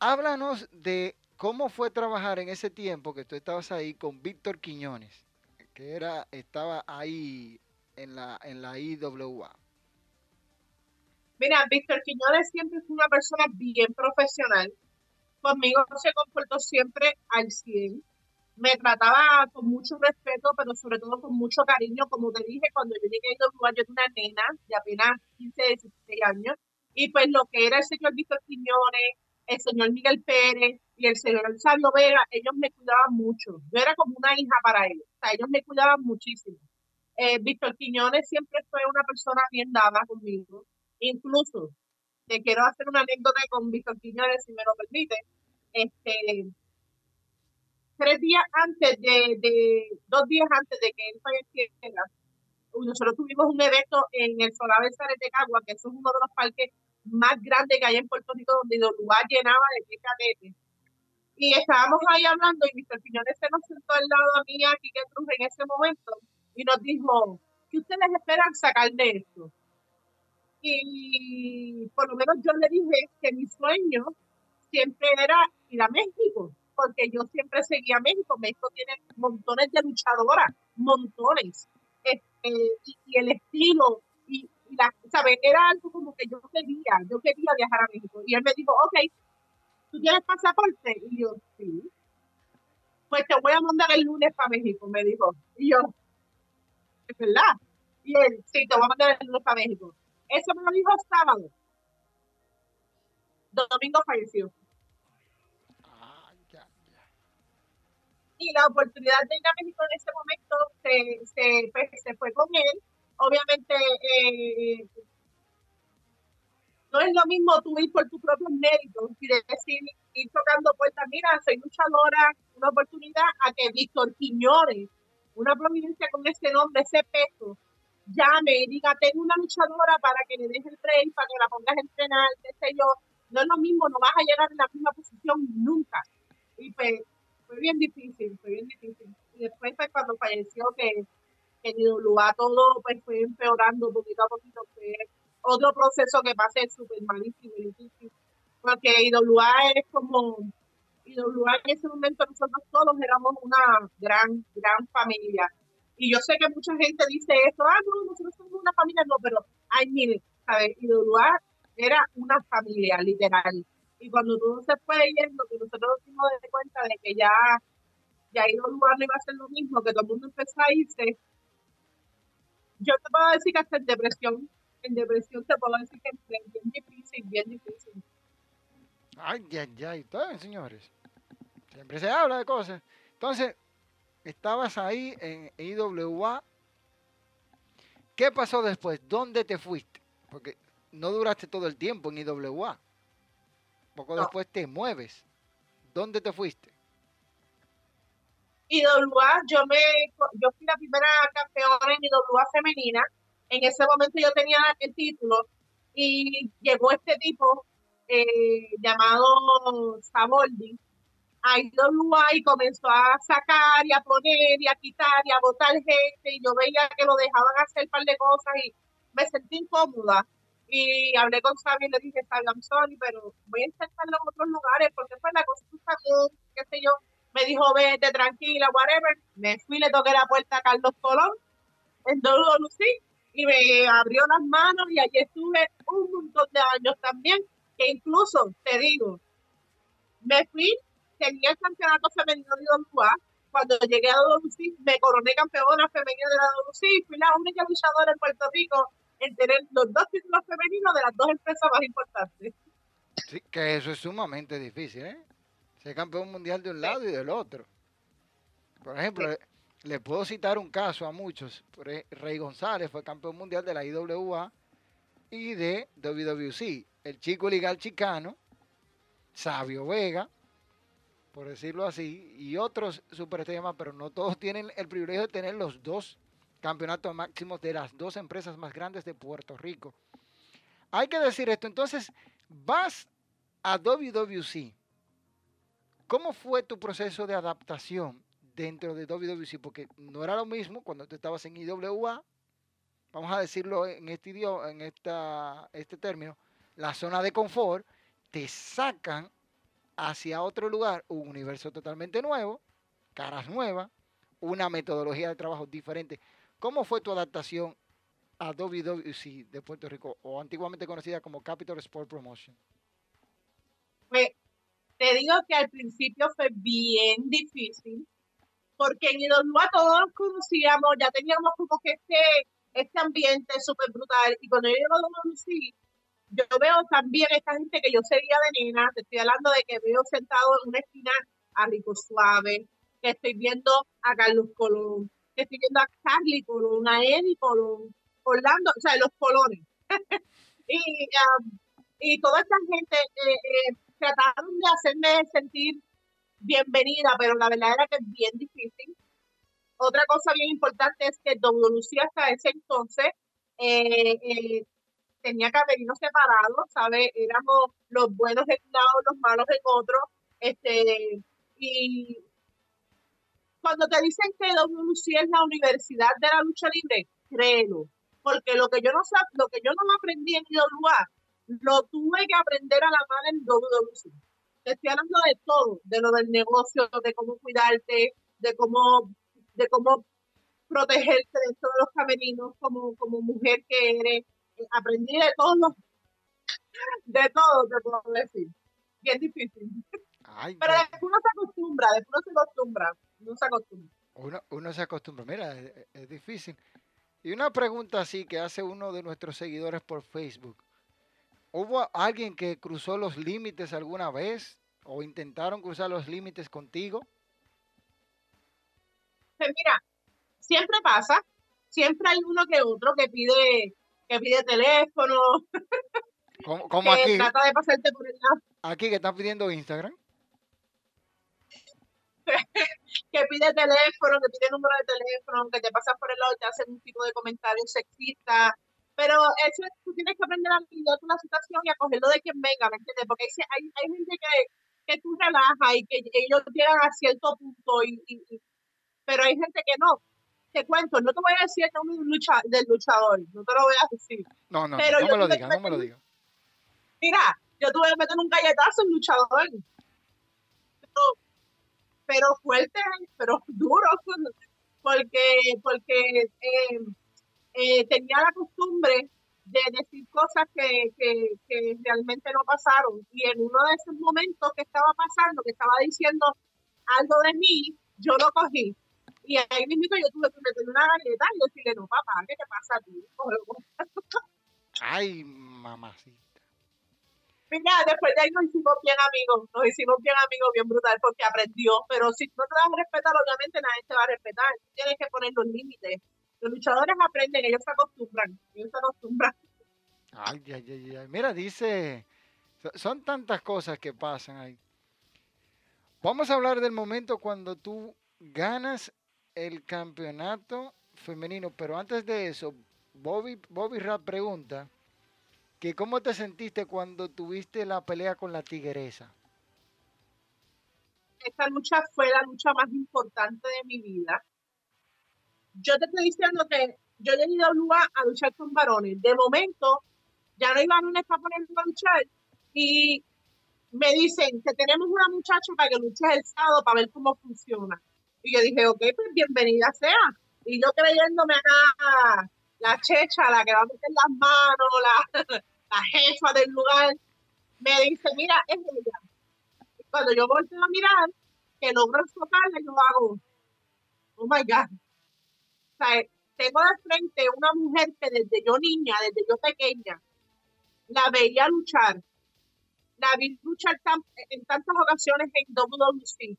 Háblanos de ¿Cómo fue trabajar en ese tiempo que tú estabas ahí con Víctor Quiñones, que era, estaba ahí en la, en la IWA? Mira, Víctor Quiñones siempre fue una persona bien profesional. Conmigo se comportó siempre al 100. Me trataba con mucho respeto, pero sobre todo con mucho cariño. Como te dije, cuando yo llegué a IWA, yo era una nena de apenas 15, 16 años. Y pues lo que era el señor Víctor Quiñones, el señor Miguel Pérez y el señor Sabio Vega, ellos me cuidaban mucho. Yo era como una hija para ellos. O sea, ellos me cuidaban muchísimo. Eh, Víctor Quiñones siempre fue una persona bien dada conmigo. Incluso, te quiero hacer una anécdota con Víctor Quiñones, si me lo permite. Este, tres días antes de, de, dos días antes de que él falleciera, nosotros tuvimos un evento en el Solar de Cagua, que es uno de los parques más grande que hay en Puerto Rico, donde el lugar llenaba de cadete. Y estábamos ahí hablando y Mr. Piñones se nos sentó al lado a mí, aquí que Cruz, en ese momento, y nos dijo, ¿qué ustedes esperan sacar de esto? Y por lo menos yo le dije que mi sueño siempre era ir a México, porque yo siempre seguía México. México tiene montones de luchadoras, montones. Este, y, el estilo, y, la, ¿sabes? Era algo como que yo quería, yo quería viajar a México. Y él me dijo, ok, ¿tú tienes pasaporte? Y yo, sí. Pues te voy a mandar el lunes para México, me dijo. Y yo, ¿es verdad? Y él, sí, te voy a mandar el lunes para México. Eso me lo dijo sábado. Domingo falleció. Y la oportunidad de ir a México en ese momento se, se, pues, se fue con él. Obviamente, eh, no es lo mismo tú ir por tus propios méritos y decir, ir tocando puertas, mira, soy luchadora, una oportunidad a que Víctor Quiñones, una providencia con ese nombre, ese peso, llame y diga, tengo una luchadora para que le deje el break, para que la pongas a entrenar, qué sé yo. No es lo mismo, no vas a llegar en la misma posición nunca. Y pues fue bien difícil, fue bien difícil. Y después pues, cuando falleció que, en IWA todo pues fue empeorando poquito a poquito, fue otro proceso que pasé súper malísimo y difícil. Porque IWA es como, IWA en ese momento nosotros todos éramos una gran, gran familia. Y yo sé que mucha gente dice esto, ah, no, nosotros somos una familia, no, pero, ay, mire, ¿sabes? IWA era una familia, literal y cuando todo se fue yendo, que nosotros nos dimos de cuenta de que ya, ya ido lugar no iba a ser lo mismo, que todo el mundo empezó a irse, yo te puedo decir que hasta en depresión, en depresión te puedo decir que es bien difícil, bien difícil. Ay, ya, ya, y todo, señores. Siempre se habla de cosas. Entonces, estabas ahí en IWA. ¿Qué pasó después? ¿Dónde te fuiste? Porque no duraste todo el tiempo en IWA. Poco después te mueves. ¿Dónde te fuiste? IWA, yo me, yo fui la primera campeona en IWA femenina. En ese momento yo tenía el título y llegó este tipo eh, llamado Saboldi a IWA y comenzó a sacar y a poner y a quitar y a botar gente y yo veía que lo dejaban hacer un par de cosas y me sentí incómoda y hablé con Sabi y le dije, Sabi, I'm sorry, pero voy a intentarlo en otros lugares porque fue la está bien, qué sé yo. Me dijo, vete tranquila, whatever. Me fui, le toqué la puerta a Carlos Colón en WWC y me abrió las manos y allí estuve un montón de años también, que incluso, te digo, me fui, tenía el campeonato femenino de WWA, cuando llegué a WWC me coroné campeona femenina de la WWC, fui la única luchadora en Puerto Rico en tener los dos títulos femeninos de las dos empresas más importantes. Sí, que eso es sumamente difícil, ¿eh? Ser campeón mundial de un lado y del otro. Por ejemplo, le, puedo citar un caso a muchos. Rey González fue campeón mundial de la IWA y de WWC. El chico legal chicano, Sabio Vega, por decirlo así, y otros superestrellas pero no todos tienen el privilegio de tener los dos campeonato máximo de las dos empresas más grandes de Puerto Rico. Hay que decir esto, entonces vas a WWC. ¿Cómo fue tu proceso de adaptación dentro de WWC? Porque no era lo mismo cuando tú estabas en IWA, vamos a decirlo en este idioma, en esta, este término, la zona de confort, te sacan hacia otro lugar, un universo totalmente nuevo, caras nuevas, una metodología de trabajo diferente. ¿Cómo fue tu adaptación a WWC de Puerto Rico o antiguamente conocida como Capital Sport Promotion? Pues te digo que al principio fue bien difícil porque en IWA todos nos conocíamos, ya teníamos como que este, este ambiente súper brutal y cuando yo llego a WWC yo veo también esta gente que yo seguía de nena, te estoy hablando de que veo sentado en una esquina a Rico Suave, que estoy viendo a Carlos Colón, estoy viendo a Carly Colón, a Eddie Colón, Orlando, o sea, los colones. y, um, y toda esta gente eh, eh, trataron de hacerme sentir bienvenida, pero la verdad era que es bien difícil. Otra cosa bien importante es que WC hasta ese entonces eh, tenía camerinos separados, ¿sabes? Éramos los buenos en un lado, los malos en otro. Este, y cuando te dicen que WC es la universidad de la lucha libre, créelo, porque lo que yo no sab- lo que yo no aprendí en IWA, lo tuve que aprender a la mano en WWC. Te estoy hablando de todo, de lo del negocio, de cómo cuidarte, de cómo, de cómo protegerte dentro de los camerinos como, como mujer que eres. Aprendí de todo, de todo, te puedo decir. Bien difícil. Ay, Pero después uno se acostumbra, después uno se acostumbra, uno se acostumbra. uno, uno se acostumbra. Mira, es, es difícil. Y una pregunta así que hace uno de nuestros seguidores por Facebook. ¿Hubo alguien que cruzó los límites alguna vez? ¿O intentaron cruzar los límites contigo? Pues mira, siempre pasa, siempre hay uno que otro que pide, que pide teléfono, Como, como que aquí, trata de pasarte por el lado, aquí que están pidiendo Instagram. que pide teléfono, que pide número de teléfono, que te pasa por el lado y te hacen un tipo de comentario sexista. Pero eso es- tú tienes que aprender a lidiar con la situación y a cogerlo de quien venga, ¿me entiendes? Porque hay, hay, gente que, que tú relajas y que ellos llegan a cierto punto, y, y- y- pero hay gente que no. Te cuento, no te voy a decir el nombre lucha, del luchador, no te lo voy a decir. No, no, no, Pero no me lo digas, no me lo digas. Mira, yo tuve que meter un galletazo en luchador. Pero, pero fuerte, pero duro, porque, porque eh, eh, tenía la costumbre de decir cosas que, que, realmente no pasaron. Y en uno de esos momentos que estaba pasando, que estaba diciendo algo de mí, yo lo cogí. Y ahí mismo yo tuve que meterle una galleta y decirle, no, papá, ¿qué te pasa a ti? Ay, mamacita. Mira, después de ahí nos hicimos bien amigos, nos hicimos bien amigos, bien brutal, porque aprendió. Pero si no te vas a respetar, obviamente nadie te va a respetar. Tienes que poner los límites. Los luchadores aprenden, ellos se acostumbran, ellos se acostumbran. Ay, ay, ay, ay. Mira, dice, so- son tantas cosas que pasan ahí. Vamos a hablar del momento cuando tú ganas el campeonato femenino, pero antes de eso, Bobby, Bobby Rap pregunta que cómo te sentiste cuando tuviste la pelea con la tigresa. Esta lucha fue la lucha más importante de mi vida. Yo te estoy diciendo que yo llegué a lugar a luchar con varones. De momento, ya no hay varones para ponerme a luchar. Y me dicen que tenemos una muchacha para que luches el sábado para ver cómo funciona. Y yo dije, ok, pues bienvenida sea. Y yo creyéndome acá la checha, la que va a meter las manos, la, la jefa del lugar, me dice, mira, es ella. Y cuando yo volteo a mirar, que logro enfocarla, yo hago, oh my God. O sea, tengo de frente una mujer que desde yo niña, desde yo pequeña, la veía luchar. La vi luchar en tantas ocasiones en WWC.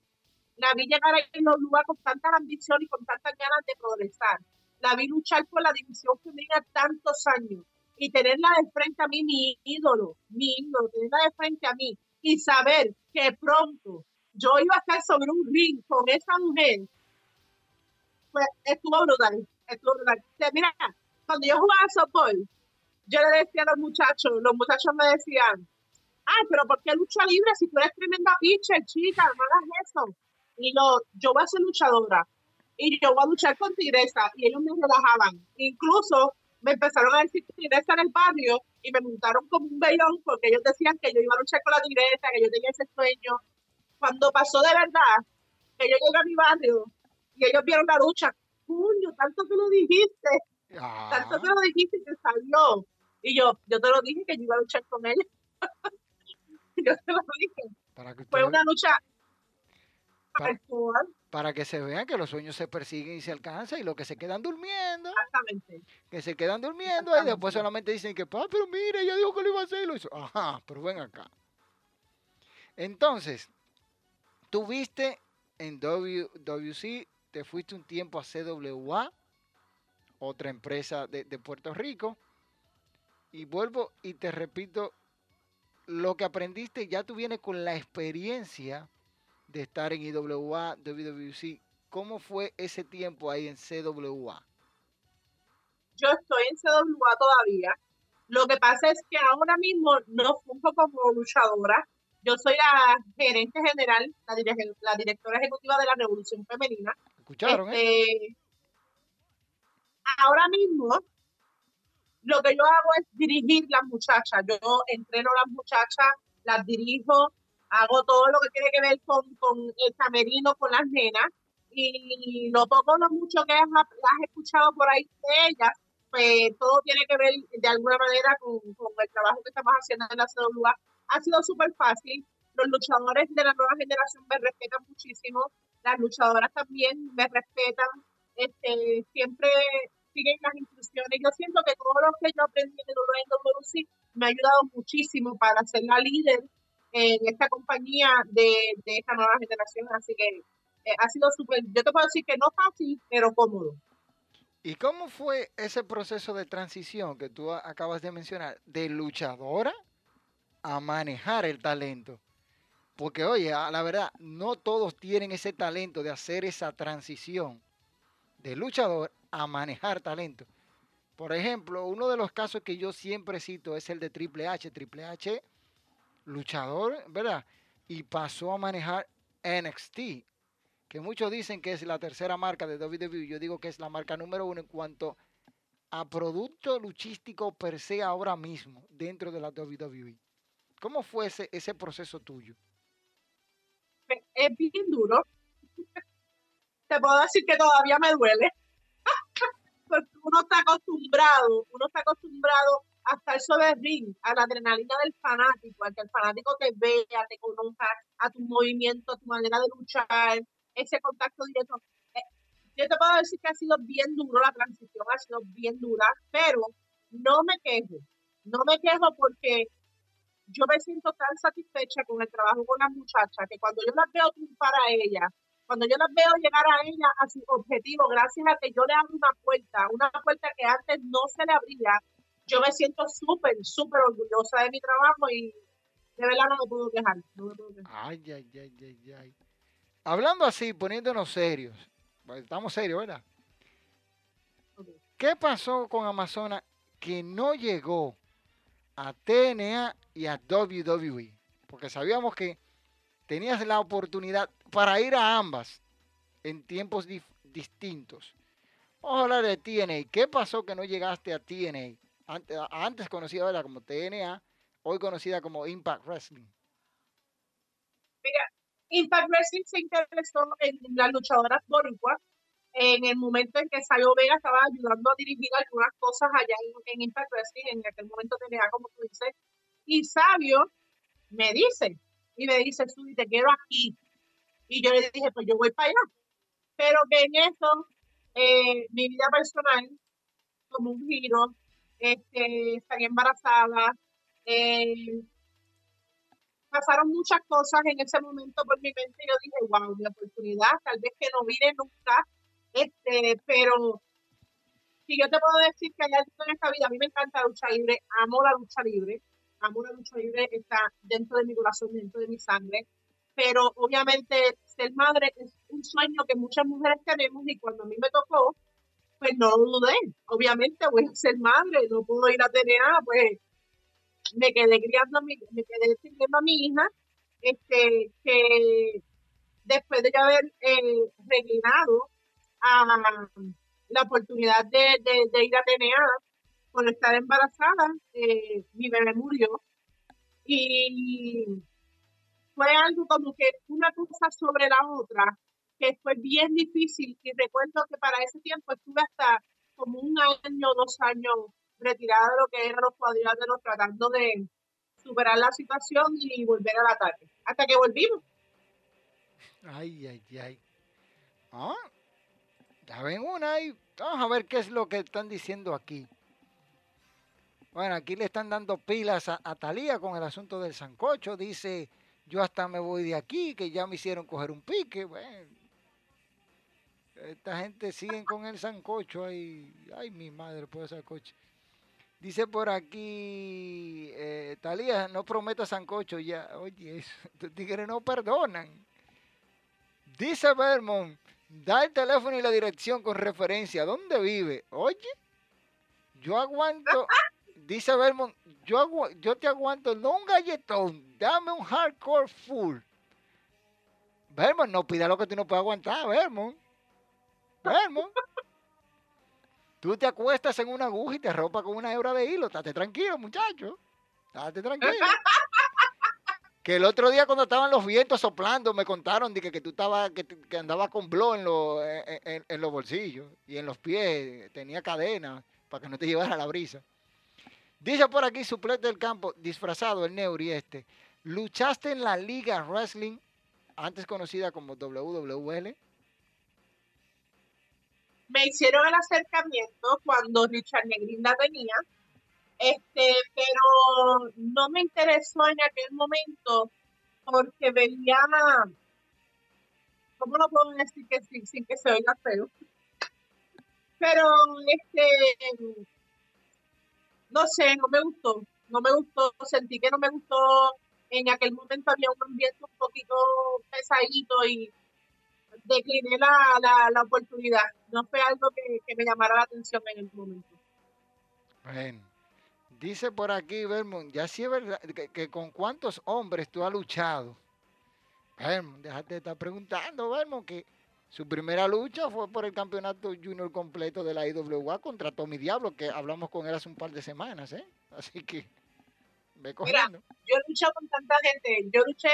La vi llegar en los lugares con tanta ambición y con tantas ganas de progresar. La vi luchar por la división femenina tantos años y tenerla de frente a mí, mi ídolo, mi ídolo, tenerla de frente a mí y saber que pronto yo iba a estar sobre un ring con esa mujer, pues estuvo brutal, estuvo brutal. Mira, cuando yo jugaba softball, yo le decía a los muchachos, los muchachos me decían, ah, pero ¿por qué lucha libre si tú eres tremenda pitcher, chica? No hagas eso. Y yo, yo voy a ser luchadora y yo voy a luchar con Tigresa y ellos me relajaban. Incluso me empezaron a decir Tigresa en el barrio y me montaron como un vellón porque ellos decían que yo iba a luchar con la Tigresa, que yo tenía ese sueño. Cuando pasó de verdad, que yo llegué a mi barrio y ellos vieron la lucha, puño, tanto que lo dijiste, tanto Ah, que lo dijiste que salió. Y yo, yo te lo dije que yo iba a luchar con ella. yo te lo dije. para, que Fue una lucha Para- virtual, para que se vean que los sueños se persiguen y se alcanzan y los que se quedan durmiendo, exactamente. que se quedan durmiendo y después solamente dicen que, pa, pero mira, ella dijo que lo iba a hacer y lo hizo. Ajá, pero ven acá. Entonces, tuviste en WWC, te fuiste un tiempo a CWA, otra empresa de, de Puerto Rico, y vuelvo y te repito, lo que aprendiste ya tú vienes con la experiencia de estar en IWA, WWC. ¿Cómo fue ese tiempo ahí en CWA? Yo estoy en CWA todavía. Lo que pasa es que ahora mismo no funjo como luchadora. Yo soy la gerente general, la, directora ejecutiva de la Revolución Femenina. ¿Escucharon, eh? Este, ahora mismo lo que yo hago es dirigir las muchachas. Yo entreno a las muchachas, las dirijo, hago todo lo que tiene que ver con, con el camerino, con las nenas. Y lo poco, lo mucho que has escuchado por ahí de ellas, pues todo tiene que ver de alguna manera con, el trabajo que estamos haciendo en la CWA. Ha sido súper fácil. Los luchadores de la nueva generación me respetan muchísimo. Las luchadoras también me respetan. Este, siempre siguen las instrucciones. Yo siento que todo lo que yo aprendí en el me ha ayudado muchísimo para ser la líder en esta compañía de, de esta nueva generación. Así que eh, ha sido súper, yo te puedo decir que no fácil, pero cómodo. ¿Y cómo fue ese proceso de transición que tú acabas de mencionar, de luchadora a manejar el talento? Porque, oye, la verdad, no todos tienen ese talento de hacer esa transición de luchador a manejar talento. Por ejemplo, uno de los casos que yo siempre cito es el de Triple H. Triple H, luchador, ¿verdad? Y pasó a manejar NXT, que muchos dicen que es la tercera marca de WWE. Yo digo que es la marca número uno en cuanto a producto luchístico per se ahora mismo dentro de la WWE. ¿Cómo fue ese, ese proceso tuyo? Es bien duro te puedo decir que todavía me duele. Porque uno está acostumbrado, uno está acostumbrado a estar sobre el ring, a la adrenalina del fanático, a que el fanático te vea, te conozca, a tu movimiento, a tu manera de luchar, ese contacto directo. Eh, yo te puedo decir que ha sido bien duro, la transición ha sido bien dura, pero no me quejo, no me quejo porque yo me siento tan satisfecha con el trabajo con las muchachas que cuando yo las veo triunfar a ellas, cuando yo las veo llegar a ella a su objetivo, gracias a que yo le abro una puerta, una puerta que antes no se le abría, yo me siento súper, súper orgullosa de mi trabajo y de verdad no me puedo quejar. Ay, ay, ay, ay, ay. Hablando así, poniéndonos serios, pues, estamos serios, ¿verdad? ¿Qué pasó con Amazona que no llegó a TNA y a WWE? Porque sabíamos que tenías la oportunidad para ir a ambas en tiempos distintos. Vamos a hablar de TNA. ¿Qué pasó que no llegaste a TNA? Antes, conocida como TNA, hoy conocida como Impact Wrestling. Mira, Impact Wrestling se interesó en las luchadoras boricuas en el momento en que Sayo Vega estaba ayudando a dirigir algunas cosas allá en, Impact Wrestling, en aquel momento TNA, como tú dices, y Sabio me dice, y me dice, Subi, te quiero aquí. Y yo le dije, pues yo voy para allá. Pero que en eso, eh, mi vida personal, como un giro, este, estaría embarazada, eh, pasaron muchas cosas en ese momento por mi mente y yo dije, wow, mi oportunidad, tal vez que no vine nunca, este, pero si yo te puedo decir que hay algo en esta vida, a mí me encanta la lucha libre, amo la lucha libre, amo la lucha libre, está dentro de mi corazón, dentro de mi sangre, pero obviamente ser madre es un sueño que muchas mujeres tenemos y cuando a mí me tocó, pues no dudé. Obviamente voy a ser madre, no puedo ir a TNA, pues me quedé criando, me quedé sirviendo a mi hija, este, que después de haber eh, reclinado a la oportunidad de, de, ir a TNA, por estar embarazada, eh, mi bebé murió. Y fue algo como que una cosa sobre la otra, que fue bien difícil. Y recuerdo que para ese tiempo estuve hasta como un año, dos años retirada de lo que eran los cuadriláteros, tratando de superar la situación y volver a la tarde. Hasta que volvimos. Ay, ay, ay. Ah, ya ven una y vamos a ver qué es lo que están diciendo aquí. Bueno, aquí le están dando pilas a, a Talía con el asunto del sancocho. Dice, yo hasta me voy de aquí, que ya me hicieron coger un pique. Bueno, esta gente sigue con el sancocho ahí. Ay, mi madre, por ese sancocho. Dice por aquí, eh, Talía, no prometa sancocho ya. Oye, estos tigres no perdonan. Dice Vermont, da el teléfono y la dirección con referencia. ¿Dónde vive? Oye, yo aguanto. Dice Vermont, yo, yo te aguanto, no un galletón, dame un hardcore full. Vermont, no pida lo que tú no puedes aguantar, Vermont. Vermont. Tú te acuestas en una aguja y te ropa con una hebra de hilo. Estate tranquilo, muchacho. Estate tranquilo. que el otro día cuando estaban los vientos soplando me contaron de que, que tú que, que andabas con blow en, en, en- en los bolsillos y en los pies. Tenía cadena para que no te llevara la brisa. Dice por aquí suplente del campo, disfrazado el Neuri este. ¿Luchaste en la Liga Wrestling, antes conocida como WWL? Me hicieron el acercamiento cuando Richard Negrín la tenía, este, pero no me interesó en aquel momento porque veía, ¿cómo lo puedo decir que sin, sin que se oiga feo? Pero, este, no sé, no me gustó, no me gustó, sentí que no me gustó, en aquel momento había un ambiente un poquito pesadito y decliné la, la, la oportunidad. No fue algo que, que me llamara la atención en el momento. Bueno, dice por aquí, Vermont, ya sí es verdad que, que con cuántos hombres tú has luchado. Vermont, déjate de estar preguntando, Vermont, que su primera lucha fue por el campeonato junior completo de la IWA contra Tommy Diablo, que hablamos con él hace un par de semanas, ¿eh? Así que, ve cogiendo. Yo he luchado con tanta gente. Yo luché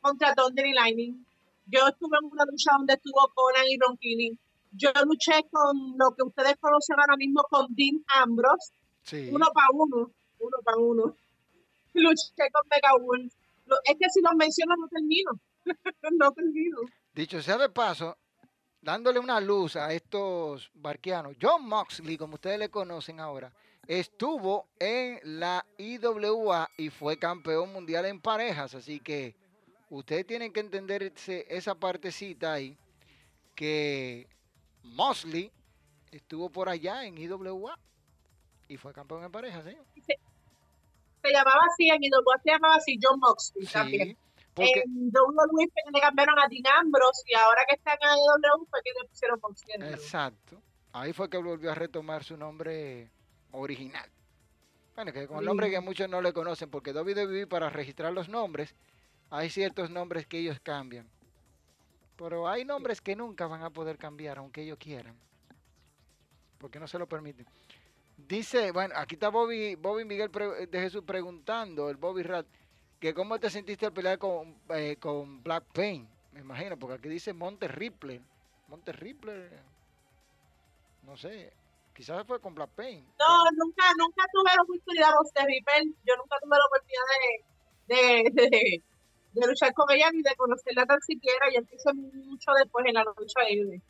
contra Thunder y Lightning. Yo estuve en una lucha donde estuvo Conan y Ron Killing. Yo luché con lo que ustedes conocen ahora mismo con Dean Ambrose. Sí. Uno para uno. Uno para uno. Luché con Mega Wolf. Es que si los menciono no termino. no termino. Dicho sea de paso, dándole una luz a estos barquianos, John Moxley, como ustedes le conocen ahora, estuvo en la IWA y fue campeón mundial en parejas, así que ustedes tienen que entender ese- esa partecita ahí, que Moxley estuvo por allá en IWA y fue campeón en parejas, ¿sí? Se llamaba así, en IWA se llamaba así John Moxley también. Sí, porque En WWE le cambiaron a Dean Ambrose y ahora que está en AEW fue que le pusieron Moxley. Exacto. Ahí fue que volvió a retomar su nombre original. Bueno, que con el nombre que muchos no le conocen, porque WWE para registrar los nombres, hay ciertos nombres que ellos cambian. Pero hay nombres que nunca van a poder cambiar, aunque ellos quieran. Porque no se lo permiten. Dice, bueno, aquí está Bobby, Bobby Miguel pre- de Jesús preguntando, el Bobby Rat, que cómo te sentiste al pelear con, eh, con Black Pain, me imagino, porque aquí dice Monte Ripley. Monte Ripley, no sé, quizás fue con Black Pain. No, nunca, nunca tuve la oportunidad de Ripper. Yo nunca tuve la oportunidad de, de luchar con ella ni de conocerla tan siquiera. Yo empecé mucho después en la lucha libre.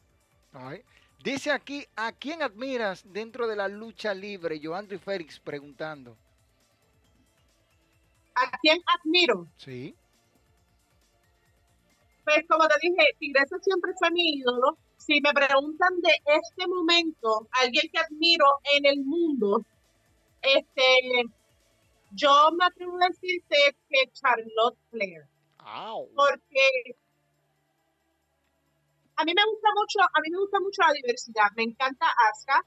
Ay. Dice aquí, ¿a quién admiras dentro de la lucha libre? Joandri Félix preguntando. ¿A quién admiro? Sí. Pues como te dije, Tigresa siempre fue mi ídolo. Si me preguntan de este momento, alguien que admiro en el mundo, este, yo me atrevo a decirte que Charlotte Flair. Porque a mí me gusta mucho, a mí me gusta mucho la diversidad. Me encanta Asuka,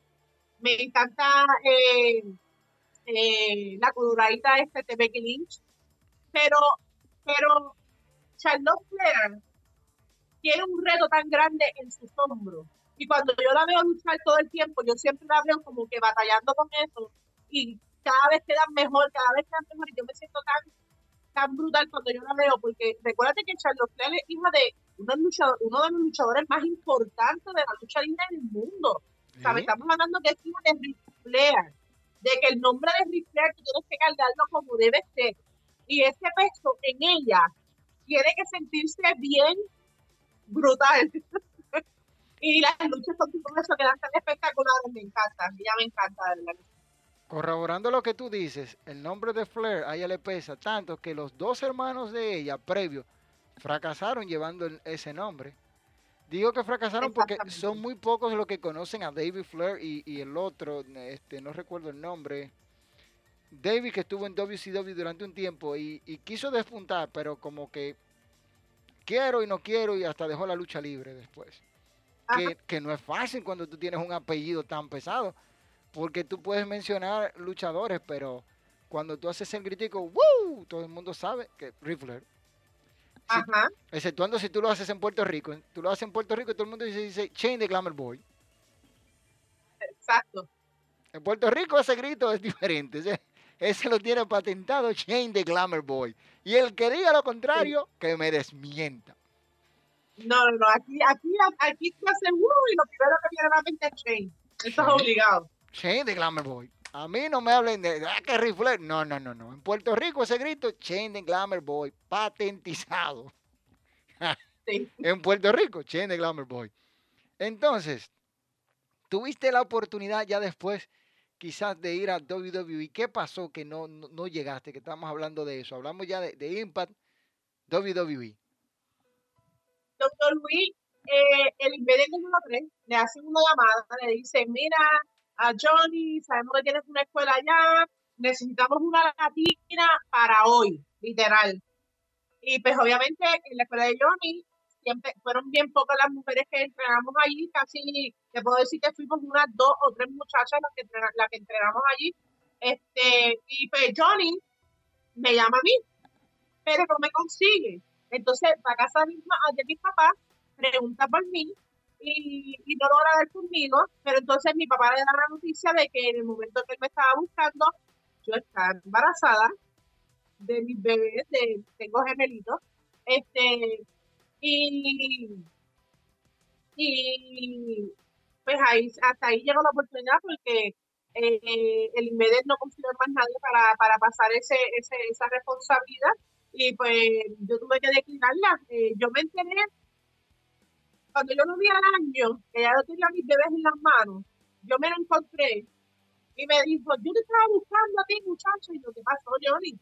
me encanta eh, eh, la coloradita este de Becky Lynch, pero, pero Charlotte Flair tiene un reto tan grande en sus hombros. Y cuando yo la veo luchar todo el tiempo, yo siempre la veo como que batallando con eso. Y cada vez quedan mejor, cada vez quedan mejor. Y yo me siento tan tan brutal cuando yo la veo, porque recuérdate que Charlotte Flair es hija de uno, luchador, uno de los luchadores más importantes de la lucha libre del mundo. Sí. ¿Sabes? Estamos hablando que es hija de Ric Flair, de que el nombre de Ric Flair tú tienes que cargarlo como debe ser. Y ese peso en ella tiene que sentirse bien brutal. y las luchas con tu eso quedan tan espectaculares, me encantan, ya me encanta, de verdad. Corroborando lo que tú dices, el nombre de Flair a ella le pesa tanto que los dos hermanos de ella, previo, fracasaron llevando el- ese nombre. Digo que fracasaron porque son muy pocos los que conocen a David Flair y, y el otro, este, no recuerdo el nombre. David que estuvo en WCW durante un tiempo y, y quiso despuntar, pero como que quiero y no quiero y hasta dejó la lucha libre después. Que, que no es fácil cuando tú tienes un apellido tan pesado, porque tú puedes mencionar luchadores, pero cuando tú haces el gritico, ¡Woo! todo el mundo sabe que Ric Flair. Sí, Ajá. exceptuando si tú lo haces en Puerto Rico. Tú lo haces en Puerto Rico y todo el mundo dice, dice Chain de Glamour Boy. Exacto. En Puerto Rico ese grito es diferente. Ese, ese lo tiene patentado Shane the Glamour Boy. Y el que diga lo contrario, que me desmienta. No, no, no. Aquí, aquí, aquí tú haces uno y lo primero que viene a la mente es Shane. Eso es obligado. Shane the Glamour Boy. A mí no me hablen de ah, que rifle. No, no, no, no. En Puerto Rico ese grito, Shane the Glamour Boy, patentizado. Sí. en Puerto Rico, Shane the Glamour Boy. Entonces, tuviste la oportunidad ya después quizás de ir a WWE. ¿Qué pasó que no, no, no llegaste? Que estamos hablando de eso. Hablamos ya de, de Impact. WWE. Doctor Luis, eh, el invader número 3 le hace una llamada, le dice, mira, a Johnny, sabemos que tienes una escuela allá, necesitamos una latina para hoy, literal. Y pues obviamente en la escuela de Johnny siempre fueron bien pocas las mujeres que entrenamos allí, casi te puedo decir que fuimos unas dos o tres muchachas las que, entrena- las que entrenamos allí. Este, y pues Johnny me llama a mí, pero no me consigue. Entonces va a casa de mis, papás, pregunta por mí y, no logra dar conmigo, pero entonces mi papá le da la noticia de que en el momento que él me estaba buscando, yo estaba embarazada de mis bebés, de, tengo gemelitos, este, y, y pues ahí, hasta ahí llegó la oportunidad porque eh, el INMEDER no consiguió más nadie para, para pasar ese, ese, esa responsabilidad y pues yo tuve que declinarla. Eh, yo me enteré cuando yo lo vi al año, que ya yo tenía mis bebés en las manos, yo me lo encontré y me dijo, yo te estaba buscando a ti, muchacho, y lo que pasó, Johnny,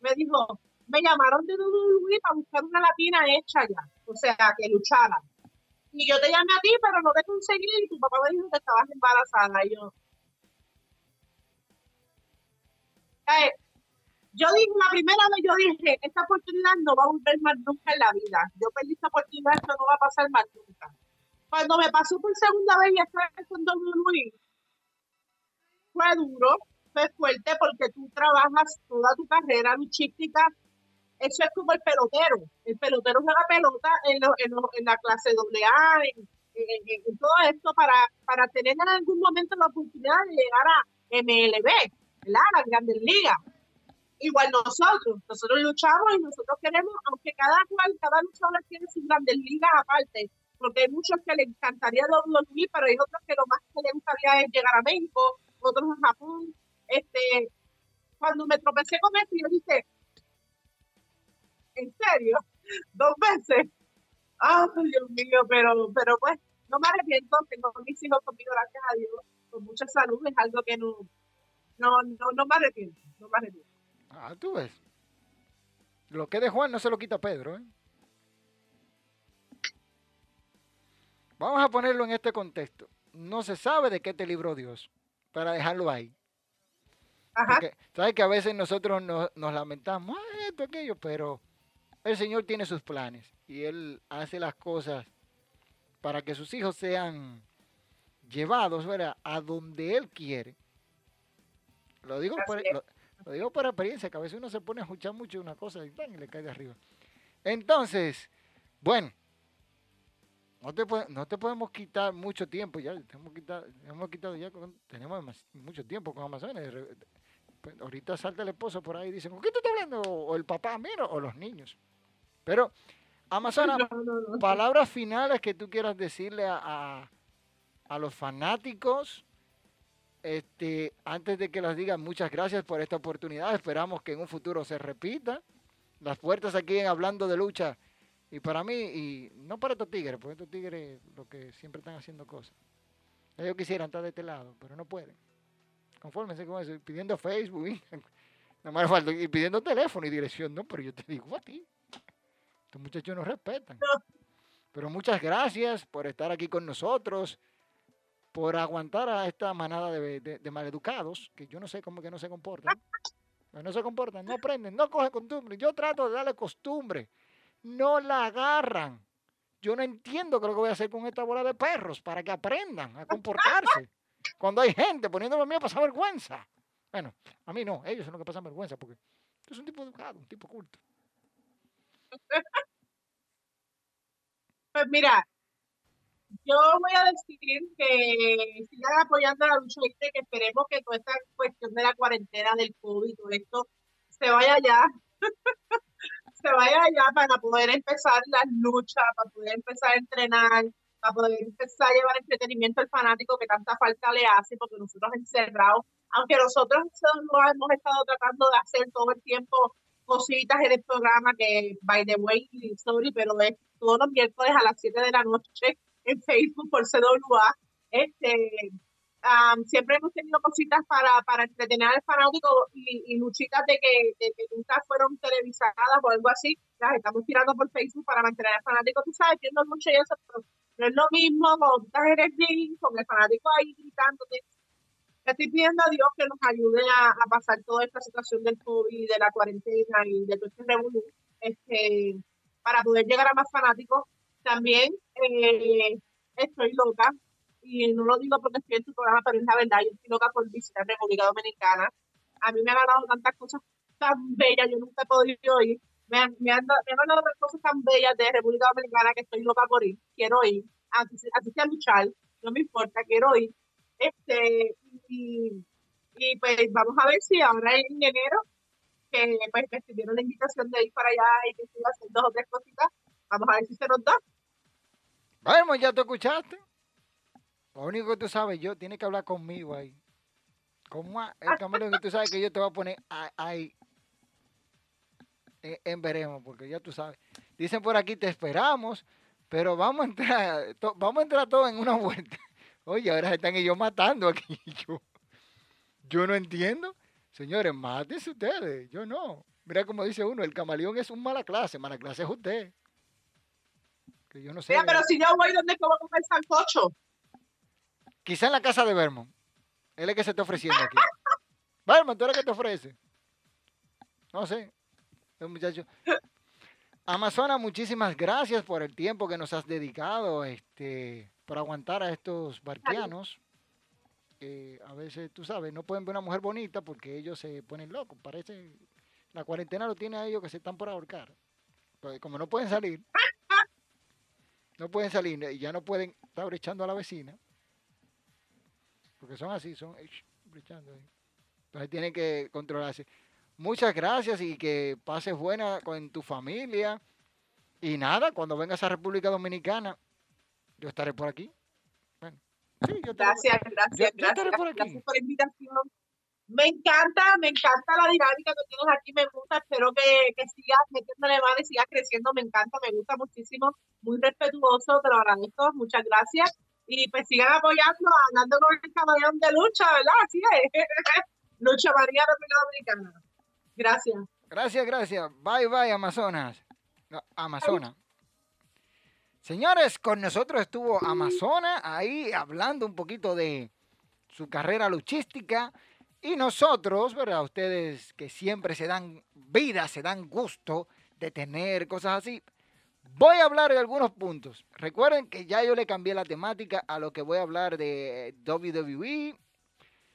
me dijo, me llamaron de WWE para buscar una latina hecha ya, o sea, que luchara. Y yo te llamé a ti, pero no te conseguí, y tu papá me dijo que estabas embarazada, y yo... yo dije, la primera vez yo dije, esta oportunidad no va a volver más nunca en la vida. Yo perdí esta oportunidad, esto no va a pasar más nunca. Cuando me pasó por segunda vez y estar con WWE, fue duro, fue fuerte porque tú trabajas toda tu carrera luchística. Eso es como el pelotero. El pelotero juega pelota en, lo- en, la clase AA, en, todo esto para, para tener en algún momento la oportunidad de llegar a MLB, ¿verdad? A las grandes ligas igual nosotros, nosotros luchamos y nosotros queremos, aunque cada cual, cada luchador tiene sus grandes ligas aparte, porque hay muchos que le encantaría WWE, pero hay otros que lo más que les gustaría es llegar a México, otros a Japón. Este, cuando me tropecé con esto, yo dije, ¿en serio? ¿Dos veces? ¡Ay, Dios mío! Pero, pero pues, no me arrepiento, tengo mis hijos conmigo, gracias a Dios, con mucha salud, es algo que no, no, no, no me arrepiento, no me arrepiento. Ah, tú ves. Lo que es de Juan no se lo quita Pedro, ¿eh? Vamos a ponerlo en este contexto. No se sabe de qué te libró Dios para dejarlo ahí. Ajá. Porque, ¿Sabes que a veces nosotros nos, nos lamentamos, "Ah, esto, aquello, pero el Señor tiene sus planes y Él hace las cosas para que sus hijos sean llevados ¿verdad? a donde Él quiere. Lo digo, por, lo, lo digo por experiencia, que a veces uno se pone a escuchar mucho una cosa y, ¡tan! y le cae de arriba. Entonces, bueno, no te, no te podemos quitar mucho tiempo ya. Te hemos quitado, hemos quitado ya, con- tenemos demas- mucho tiempo con Amazonas. pues, ahorita salta el esposo por ahí y dicen, ¿con qué tú estás hablando? O el papá, mira, o los niños. Pero, Amazonas, No, no, no. palabras finales que tú quieras decirle a, a- a los fanáticos. Este, antes de que las digan, muchas gracias por esta oportunidad. Esperamos que en un futuro se repita. Las puertas aquí en Hablando de Lucha. Y para mí, y no para estos tigres, porque estos tigres lo que siempre están haciendo cosas. Ellos quisieran estar de este lado, pero no pueden. Confórmense con eso, y pidiendo Facebook, nada más falta, y pidiendo teléfono y dirección. No, pero yo te digo a ti. Estos muchachos nos respetan. Pero muchas gracias por estar aquí con nosotros, por aguantar a esta manada de, de- de maleducados, que yo no sé cómo que no se comportan. Pero no se comportan, no aprenden, no cogen costumbre. Yo trato de darle costumbre. No la agarran. Yo no entiendo qué es lo que voy a hacer con esta bola de perros para que aprendan a comportarse. Cuando hay gente poniéndome a mí a pasar vergüenza. Bueno, a mí no, ellos son los que pasan vergüenza porque eres un tipo educado, un tipo culto. Pues mira, yo voy a decir que sigan apoyando a la lucha libre, que esperemos que toda esta cuestión de la cuarentena del COVID, todo esto, se vaya ya. se vaya ya para poder empezar las luchas, para poder empezar a entrenar, para poder empezar a llevar entretenimiento al fanático que tanta falta le hace, porque nosotros encerrados, aunque nosotros lo hemos estado tratando de hacer todo el tiempo cositas en el programa que, by the way, sorry, pero es todos los miércoles a las 7 de la noche en Facebook por CWA. Este, siempre hemos tenido cositas para, para entretener al fanático y, y luchitas de que, de que, nunca fueron televisadas o algo así. Las estamos tirando por Facebook para mantener al fanático, tú sabes, viendo mucho y eso, pero no es lo mismo estás en el ring con el fanático ahí gritándote. Estoy pidiendo a Dios que nos ayude a, pasar toda esta situación del COVID, de la cuarentena y de todo este revolución, este, para poder llegar a más fanáticos. También eh, estoy loca, y no lo digo porque estoy en tu programa, pero es la verdad, yo estoy loca por visitar República Dominicana. A mí me han ganado tantas cosas tan bellas, yo nunca he podido ir me han, me han, me han cosas tan bellas de República Dominicana que estoy loca por ir, quiero ir, así, así sea luchar, no me importa, quiero ir. Este, y, pues vamos a ver si ahora en enero, que pues me la invitación de ir para allá y que estoy haciendo dos o tres cositas, vamos a ver si se nos da. Bueno, ya te escuchaste. Lo único que tú sabes, yo, tiene que hablar conmigo ahí. ¿Cómo? Camino que tú sabes que yo te voy a poner ahí en, veremos, porque ya tú sabes. Dicen por aquí, te esperamos, pero vamos a entrar, vamos a entrar todos en una vuelta. Oye, ahora están ellos matando aquí. Yo, yo no entiendo. Señores, mátense ustedes. Yo no. Mira como dice uno, el camaleón es un mala clase. Mala clase es usted. Que yo no sé. pero si yo voy, ¿dónde como comer sancocho? Quizá en la casa de Vermont. Él es que se está ofreciendo aquí. Vermont, ¿tú eres que te ofrece? No sé muchacho. Amazona, muchísimas gracias por el tiempo que nos has dedicado este, por aguantar a estos barquianos. a veces, tú sabes, no pueden ver una mujer bonita porque ellos se ponen locos. Parece, la cuarentena lo tiene a ellos que se están por ahorcar. Pues, como no pueden salir, no pueden salir y ya no pueden estar brechando a la vecina. Porque son así, son brechando ahí. Entonces tienen que controlarse. Muchas gracias y que pases buena con tu familia. Y nada, cuando vengas a República Dominicana, yo estaré por aquí. Bueno, sí, yo gracias, gracias, gracias, gracias por la invitación. Me encanta, me encanta la dinámica que tienes aquí, me gusta, espero que, que sigas metiéndole mano y sigas creciendo, me encanta, me gusta muchísimo, muy respetuoso, te lo agradezco, muchas gracias. Y pues sigan apoyando, hablando con el camaleón de lucha, ¿verdad? Así es. lucha María República Dominicana. Gracias. Gracias, gracias. Bye, bye, Amazonas. Amazona. Señores, con nosotros estuvo Amazona ahí hablando un poquito de su carrera luchística. Y nosotros, ¿verdad? Ustedes que siempre se dan vida, se dan gusto de tener cosas así. Voy a hablar de algunos puntos. Recuerden que ya yo le cambié la temática a lo que voy a hablar de WWE.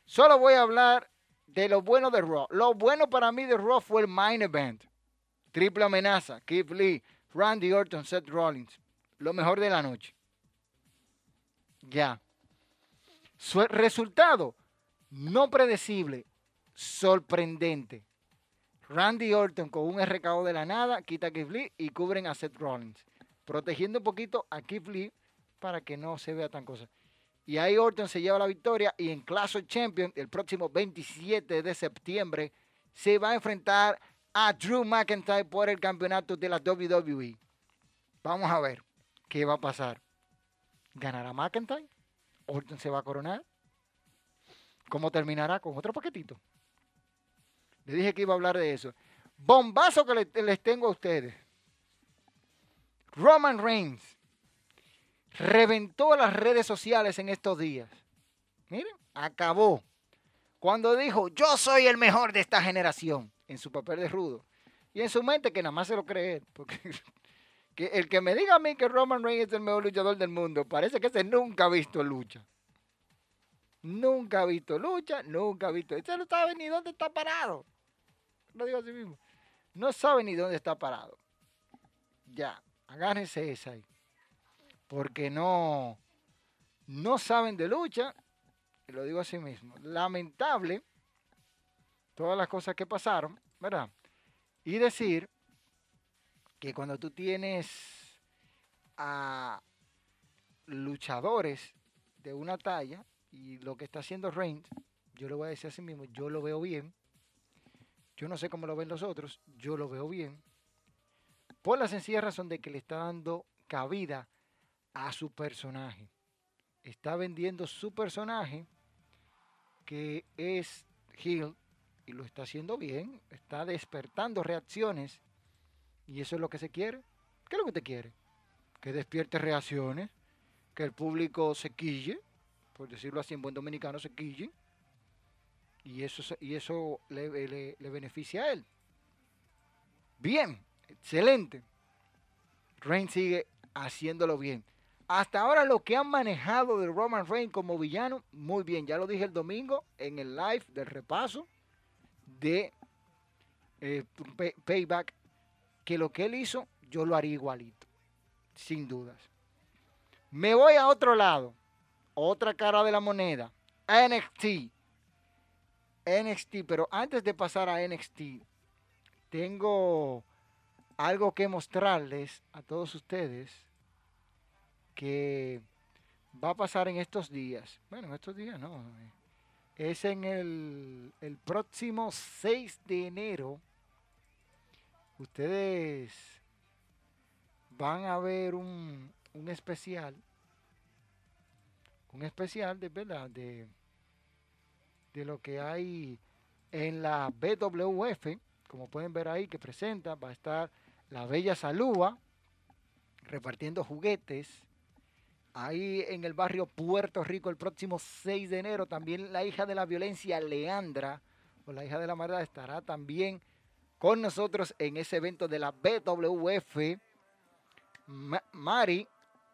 Solo voy a hablar de lo bueno de Raw. Lo bueno para mí de Raw fue el main event. Triple amenaza. Keith Lee, Randy Orton, Seth Rollins. Lo mejor de la noche. Ya. Su resultado, no predecible, sorprendente. Randy Orton con un RKO de la nada, quita a Keith Lee y cubren a Seth Rollins. Protegiendo un poquito a Keith Lee para que no se vea tan cosa. Y ahí Orton se lleva la victoria y en Clash of Champions el próximo 27 de septiembre se va a enfrentar a Drew McIntyre por el campeonato de la WWE. Vamos a ver qué va a pasar. ¿Ganará McIntyre? ¿Orton se va a coronar? ¿Cómo terminará? Con otro paquetito. Le dije que iba a hablar de eso. Bombazo que les tengo a ustedes. Roman Reigns reventó las redes sociales en estos días. Miren, acabó. Cuando dijo, yo soy el mejor de esta generación, en su papel de rudo. Y en su mente que nada más se lo cree Porque que el que me diga a mí que Roman Reigns es el mejor luchador del mundo, parece que ese nunca ha visto lucha. Nunca ha visto lucha, nunca ha visto. Ese no sabe ni dónde está parado. Lo digo así mismo. No sabe ni dónde está parado. Ya, agárrense esa ahí porque no, no saben de lucha, lo digo así mismo, lamentable todas las cosas que pasaron, ¿verdad? Y decir que cuando tú tienes a luchadores de una talla y lo que está haciendo Reigns, yo lo voy a decir así mismo, yo lo veo bien. Yo no sé cómo lo ven los otros, yo lo veo bien. Por la sencilla razón de que le está dando cabida a su personaje. Está vendiendo su personaje, que es Hill, y lo está haciendo bien. Está despertando reacciones. Y eso es lo que se quiere. ¿Qué es lo que te quiere? Que despierte reacciones, que el público se quille, por decirlo así en buen dominicano, se quille. Y eso, y eso le, le beneficia a él. Bien, excelente. Reigns sigue haciéndolo bien. Hasta ahora lo que han manejado de Roman Reigns como villano, muy bien. Ya lo dije el domingo en el live del repaso de eh, Payback, que lo que él hizo, yo lo haría igualito, sin dudas. Me voy a otro lado, otra cara de la moneda, NXT. NXT, pero antes de pasar a NXT, tengo algo que mostrarles a todos ustedes que va a pasar en estos días. Bueno, en estos días no. Es en el, el próximo 6 de enero. Ustedes van a ver un, un especial. Un especial de verdad de, de lo que hay en la BWF. Como pueden ver ahí que presenta, va a estar la Bella Salúa repartiendo juguetes. Ahí en el barrio Puerto Rico el próximo 6 de enero también la hija de la violencia, Leandra, o la hija de la maldad, estará también con nosotros en ese evento de la BWF. Mari,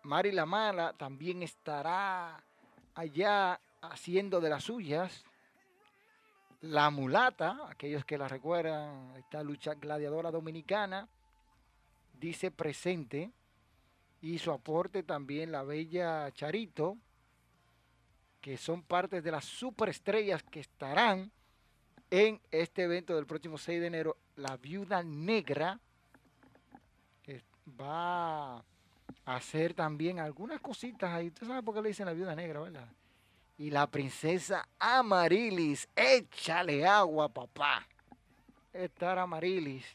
Mari la Mala también estará allá haciendo de las suyas. La mulata, aquellos que la recuerdan, esta lucha gladiadora dominicana dice presente y su aporte también la bella Charito, que son partes de las superestrellas que estarán en este evento del próximo 6 de enero, la viuda negra, va hacer también algunas cositas ahí. Usted sabe por qué le dicen la viuda negra, ¿verdad? Y la princesa Amarilis, échale agua, papá. Estar Amarilis,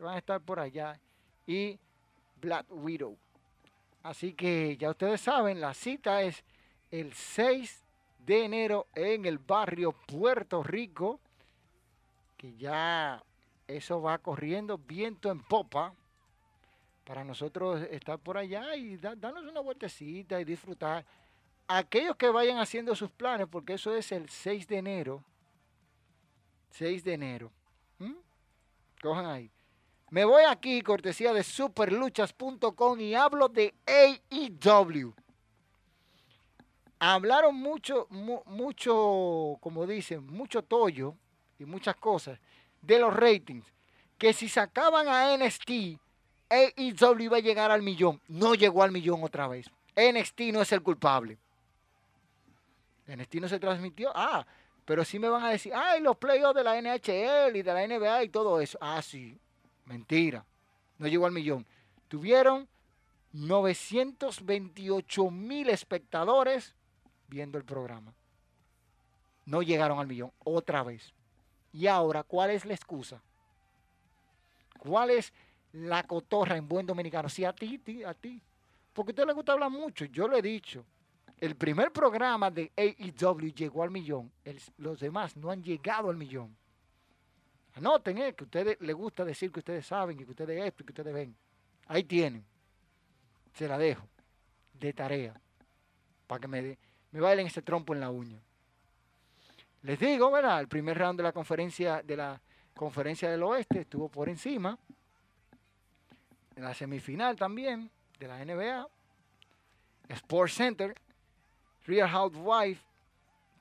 van a estar por allá y Black Widow. Así que ya ustedes saben, la cita es el 6 de enero en el barrio Puerto Rico, que ya eso va corriendo viento en popa para nosotros estar por allá y darnos una vueltecita y disfrutar. Aquellos que vayan haciendo sus planes, porque eso es el 6 de enero. 6 de enero. Cojan ahí. Me voy aquí, cortesía de superluchas.com y hablo de AEW. Hablaron mucho, mucho, como dicen, mucho tollo y muchas cosas de los ratings. Que si sacaban a NXT, AEW iba a llegar al millón. No llegó al millón otra vez. NXT no es el culpable. NXT no se transmitió. Ah, pero sí me van a decir, ay, los playoffs de la NHL y de la NBA y todo eso. Ah, sí. Mentira. No llegó al millón. Tuvieron 928 mil espectadores viendo el programa. No llegaron al millón otra vez. Y ahora, ¿cuál es la excusa? ¿Cuál es la cotorra en buen dominicano? Sí, a ti, a ti. Porque a usted le gusta hablar mucho. Yo lo he dicho. El primer programa de AEW llegó al millón. los demás no han llegado al millón. Anoten, eh, que a ustedes les gusta decir que ustedes saben y que ustedes esto y que ustedes ven. Ahí tienen. Se la dejo. De tarea. Para que me, me bailen ese trompo en la uña. Les digo, ¿verdad? El primer round de la conferencia de la conferencia del oeste estuvo por encima. En la semifinal también de la NBA. Sports Center. Real Housewife.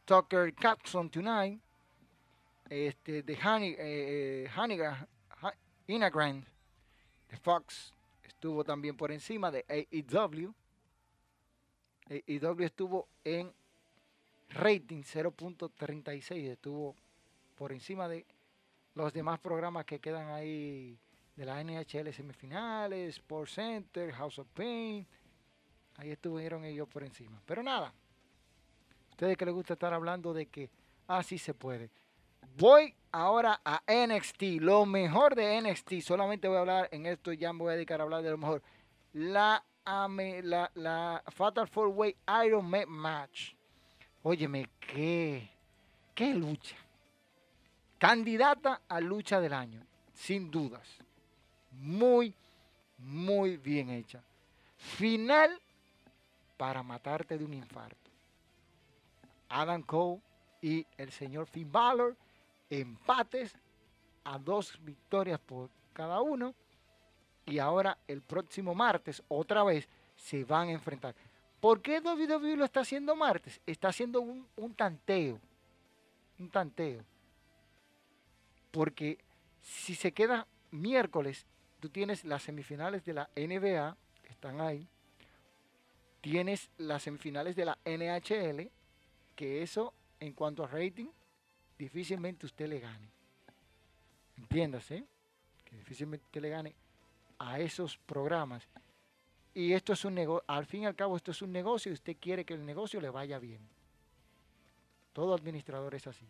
Tucker Capson Tonight este, de Honey, eh, eh de Fox, estuvo también por encima de AEW. AEW estuvo en rating 0.36, estuvo por encima de los demás programas que quedan ahí de la NHL semifinales, Sports Center, House of Pain. Ahí estuvieron ellos por encima. Pero nada, ustedes que les gusta estar hablando de que así se puede. Voy ahora a NXT, lo mejor de NXT. Solamente voy a hablar en esto, ya me voy a dedicar a hablar de lo mejor. La, la, la Fatal Four Way Iron Man Match. Óyeme, qué, qué lucha. Candidata a lucha del año, sin dudas. Muy, muy bien hecha. Final para matarte de un infarto. Adam Cole y el señor Finn Balor empates a dos victorias por cada uno. Y ahora el próximo martes, otra vez, se van a enfrentar. ¿Por qué WWE lo está haciendo martes? Está haciendo un, un tanteo. Un tanteo. Porque si se queda miércoles, tú tienes las semifinales de la NBA, están ahí. Tienes las semifinales de la NHL, que eso en cuanto a rating difícilmente usted le gane. Entiéndase, que difícilmente usted le gane a esos programas. Y esto es un negocio, al fin y al cabo esto es un negocio y usted quiere que el negocio le vaya bien. Todo administrador es así.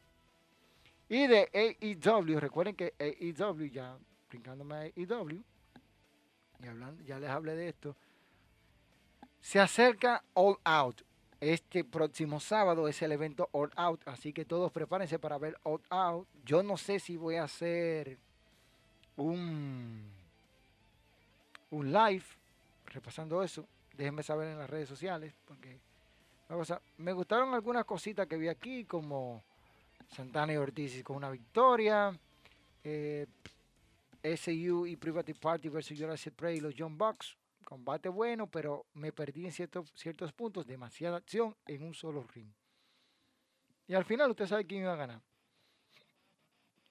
Y de AEW, recuerden que AEW, ya brincándome a AEW, y hablando, ya les hablé de esto, se acerca All Out. Este próximo sábado es el evento All Out, así que todos prepárense para ver All Out. Yo no sé si voy a hacer un, un live repasando eso. Déjenme saber en las redes sociales, porque me gustaron algunas cositas que vi aquí, como Santana y Ortiz con una victoria, eh, SU y Private Party versus Jurassic Prey y los John Bucks combate bueno, pero me perdí en ciertos, ciertos puntos, demasiada acción en un solo ring. Y al final usted sabe quién iba a ganar.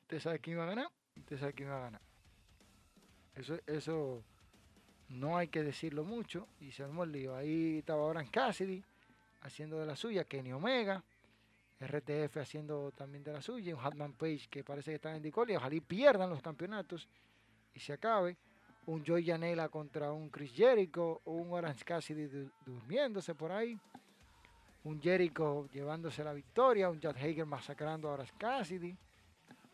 Usted sabe quién iba a ganar, usted sabe quién iba a ganar. Eso, eso no hay que decirlo mucho y se armó el lío. Ahí estaba Oran Cassidy haciendo de la suya, Kenny Omega, RTF haciendo también de la suya, un Hatman Page que parece que está en Dicol y ojalá pierdan los campeonatos y se acabe un Joy Janela contra un Chris Jericho, un Orange Cassidy durmiéndose por ahí, un Jericho llevándose la victoria, un Chad Hager masacrando a Orange Cassidy,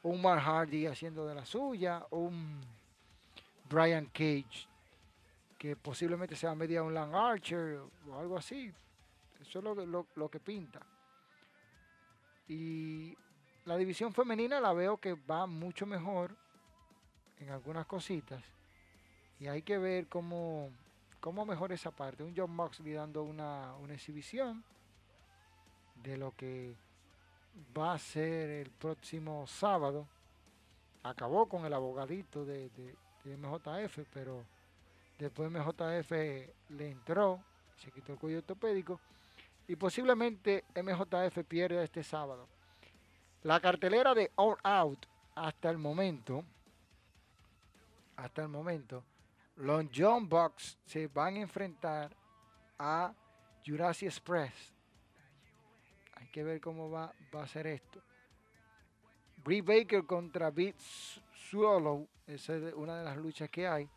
un Mark Hardy haciendo de la suya, un Brian Cage que posiblemente sea media un Lang Archer o algo así. Eso es lo, lo que pinta. Y la división femenina la veo que va mucho mejor en algunas cositas. Y hay que ver cómo, cómo esa parte. Un John Moxley dando una, exhibición de lo que va a ser el próximo sábado. Acabó con el abogadito de, MJF, pero después MJF le entró, se quitó el cuello ortopédico y posiblemente MJF pierda este sábado. La cartelera de All Out hasta el momento, hasta el momento, los John Bucks se van a enfrentar a Jurassic Express. Hay que ver cómo va, va a ser esto. Brie Baker contra Beat Swallow. Esa es una de las luchas que hay.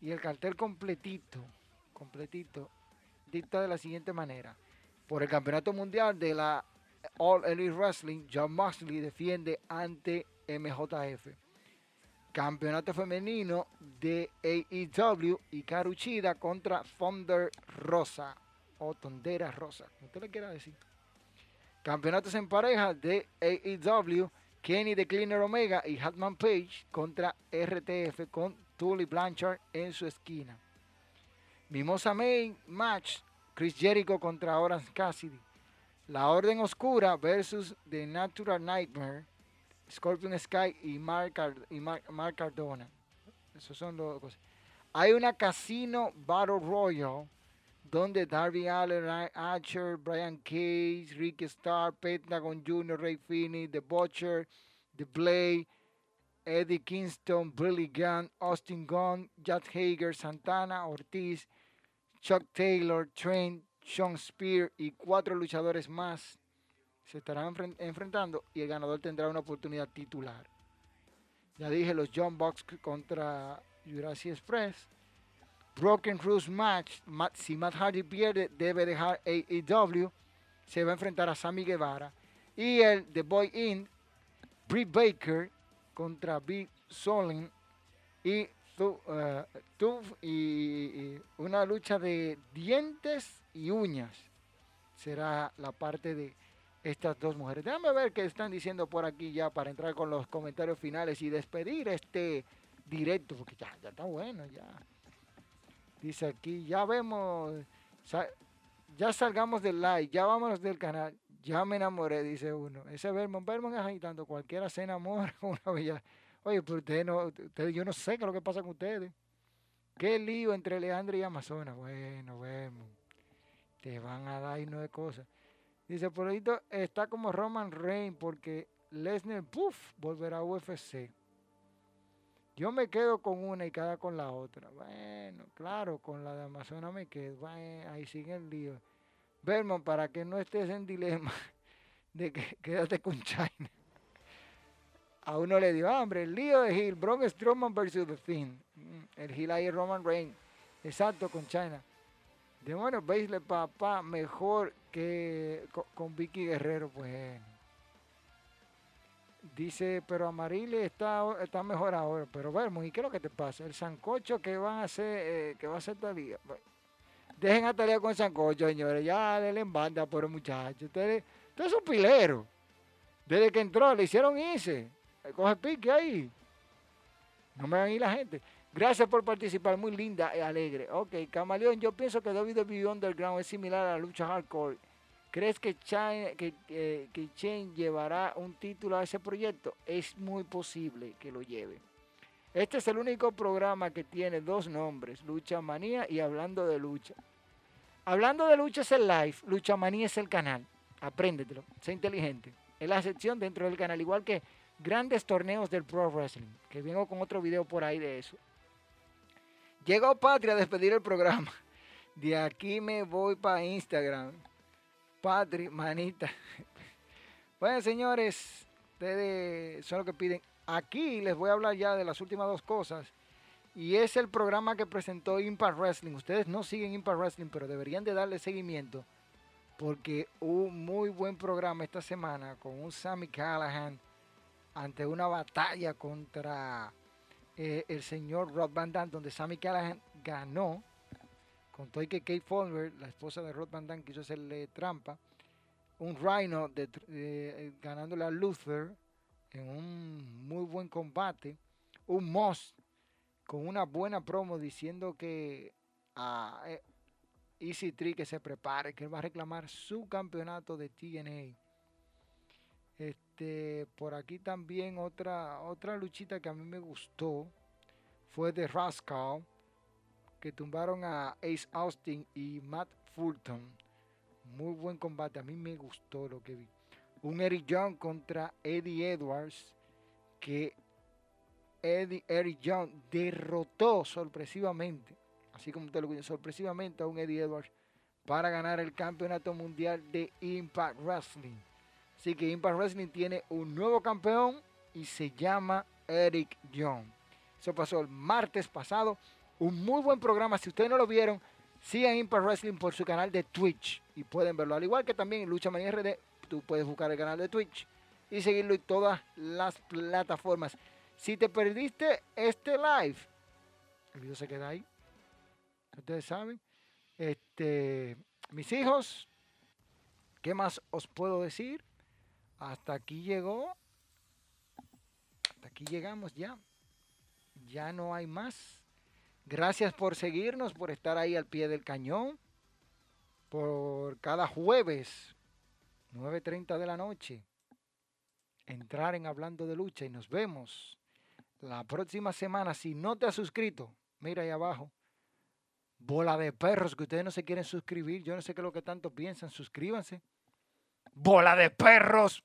Y el cartel completito, completito, dicta de la siguiente manera. Por el campeonato mundial de la All Elite Wrestling, John Moxley defiende ante MJF. Campeonato femenino de AEW y Caruchida contra Thunder Rosa o Tondera Rosa, como usted le quiera decir. Campeonatos en pareja de AEW, Kenny de Cleaner Omega y Hatman Page contra RTF con Tully Blanchard en su esquina. Mimosa Main Match, Chris Jericho contra Orange Cassidy. La Orden Oscura versus The Natural Nightmare Scorpion Sky y Mark, y Cardona. Esos son los. Hay una Casino Battle Royal donde Darby Allen, Archer, Brian Cage, Ricky Starr, Pentagon Jr., Ray Finney, The Butcher, The Blade, Eddie Kingston, Billy Gunn, Austin Gunn, Jack Hager, Santana, Ortiz, Chuck Taylor, Trent, Sean Spear y cuatro luchadores más se estarán enfrentando y el ganador tendrá una oportunidad titular. Ya dije los John Box contra Jurassic Express. Broken Rules match. Si Matt Hardy pierde, debe dejar AEW. Se va a enfrentar a Sammy Guevara. Y el The Boy In, Britt Baker contra Big Solin. Y, uh, y una lucha de dientes y uñas. Será la parte de estas dos mujeres. Déjame ver qué están diciendo por aquí ya para entrar con los comentarios finales y despedir este directo, porque ya, ya está bueno, ya. Dice aquí, ya vemos, ya salgamos del live, ya vámonos del canal, ya me enamoré, dice uno. Ese Vermont, Vermont es agitando, cualquiera se enamora con una bella. Oye, pero ustedes no, ustedes, yo no sé qué es lo que pasa con ustedes. Qué lío entre Leandro y Amazonas. Bueno, Vermont, te van a dar y no de cosas. Dice, por ahí está como Roman Reigns porque Lesnar, puff, volverá a UFC. Yo me quedo con una y cada con la otra. Bueno, claro, con la de Amazonas me quedo. ahí sigue el lío. Vermont, para que no estés en dilema de que quédate con China. A uno le dio hambre. El lío de Hill, Braun Strowman versus The Finn. Mm, el Hill ahí Roman Reigns. Exacto, con China. De bueno, veisle papá mejor que con, Vicky Guerrero, pues. Dice, pero Amarile está, está mejor ahora. Pero vemos, ¿y qué es lo que te pasa? El sancocho que van a hacer, eh, que va a hacer Talía. Dejen a Talía con sancocho, señores. Ya denle en banda por el muchacho. Ustedes, ustedes son pileros. Desde que entró, le hicieron irse. Coge pique ahí. No me van a ir la gente. Gracias por participar, muy linda y alegre. Ok, Camaleón, yo pienso que WWE Underground es similar a la lucha hardcore. ¿Crees que Chain que, que llevará un título a ese proyecto? Es muy posible que lo lleve. Este es el único programa que tiene dos nombres, Lucha Manía y Hablando de Lucha. Hablando de Lucha es el live, Lucha Manía es el canal. Apréndetelo, sé inteligente. Es la sección dentro del canal, igual que grandes torneos del Pro Wrestling, que vengo con otro video por ahí de eso. Llegó Patria a despedir el programa. De aquí me voy para Instagram. Patri, manita. Bueno, señores, ustedes son los que piden. Aquí les voy a hablar ya de las últimas dos cosas. Y es el programa que presentó Impact Wrestling. Ustedes no siguen Impact Wrestling, pero deberían de darle seguimiento. Porque un muy buen programa esta semana con un Sammy Callahan ante una batalla contra eh, el señor Rod Van Damme, donde Sammy Callahan ganó. con y que Kate Folmer, la esposa de Rod Van Damme, quiso hacerle trampa. Un Rhino de, eh, ganándole a Luther en un muy buen combate. Un Moss con una buena promo diciendo que a eh, Easy Tree que se prepare, que él va a reclamar su campeonato de TNA. Este, por aquí también otra, otra luchita que a mí me gustó fue de Rascal, que tumbaron a Ace Austin y Matt Fulton. Muy buen combate, a mí me gustó lo que vi. Un Eric Young contra Eddie Edwards, que Eddie, Eric Young derrotó sorpresivamente, así como te lo digo, sorpresivamente a un Eddie Edwards para ganar el campeonato mundial de Impact Wrestling. Así que Impact Wrestling tiene un nuevo campeón y se llama Eric Young. Eso pasó el martes pasado. Un muy buen programa. Si ustedes no lo vieron, sigan Impact Wrestling por su canal de Twitch y pueden verlo. Al igual que también Lucha Manía RD, tú puedes buscar el canal de Twitch y seguirlo en todas las plataformas. Si te perdiste este live, el video se queda ahí. Ustedes saben. Este, mis hijos, ¿qué más os puedo decir? Hasta aquí llegó. Hasta aquí llegamos ya. Ya no hay más. Gracias por seguirnos, por estar ahí al pie del cañón. Por cada jueves, 9.30 de la noche, entrar en Hablando de Lucha y nos vemos la próxima semana. Si no te has suscrito, mira ahí abajo. Bola de perros que ustedes no se quieren suscribir. Yo no sé qué es lo que tanto piensan. Suscríbanse bola de perros.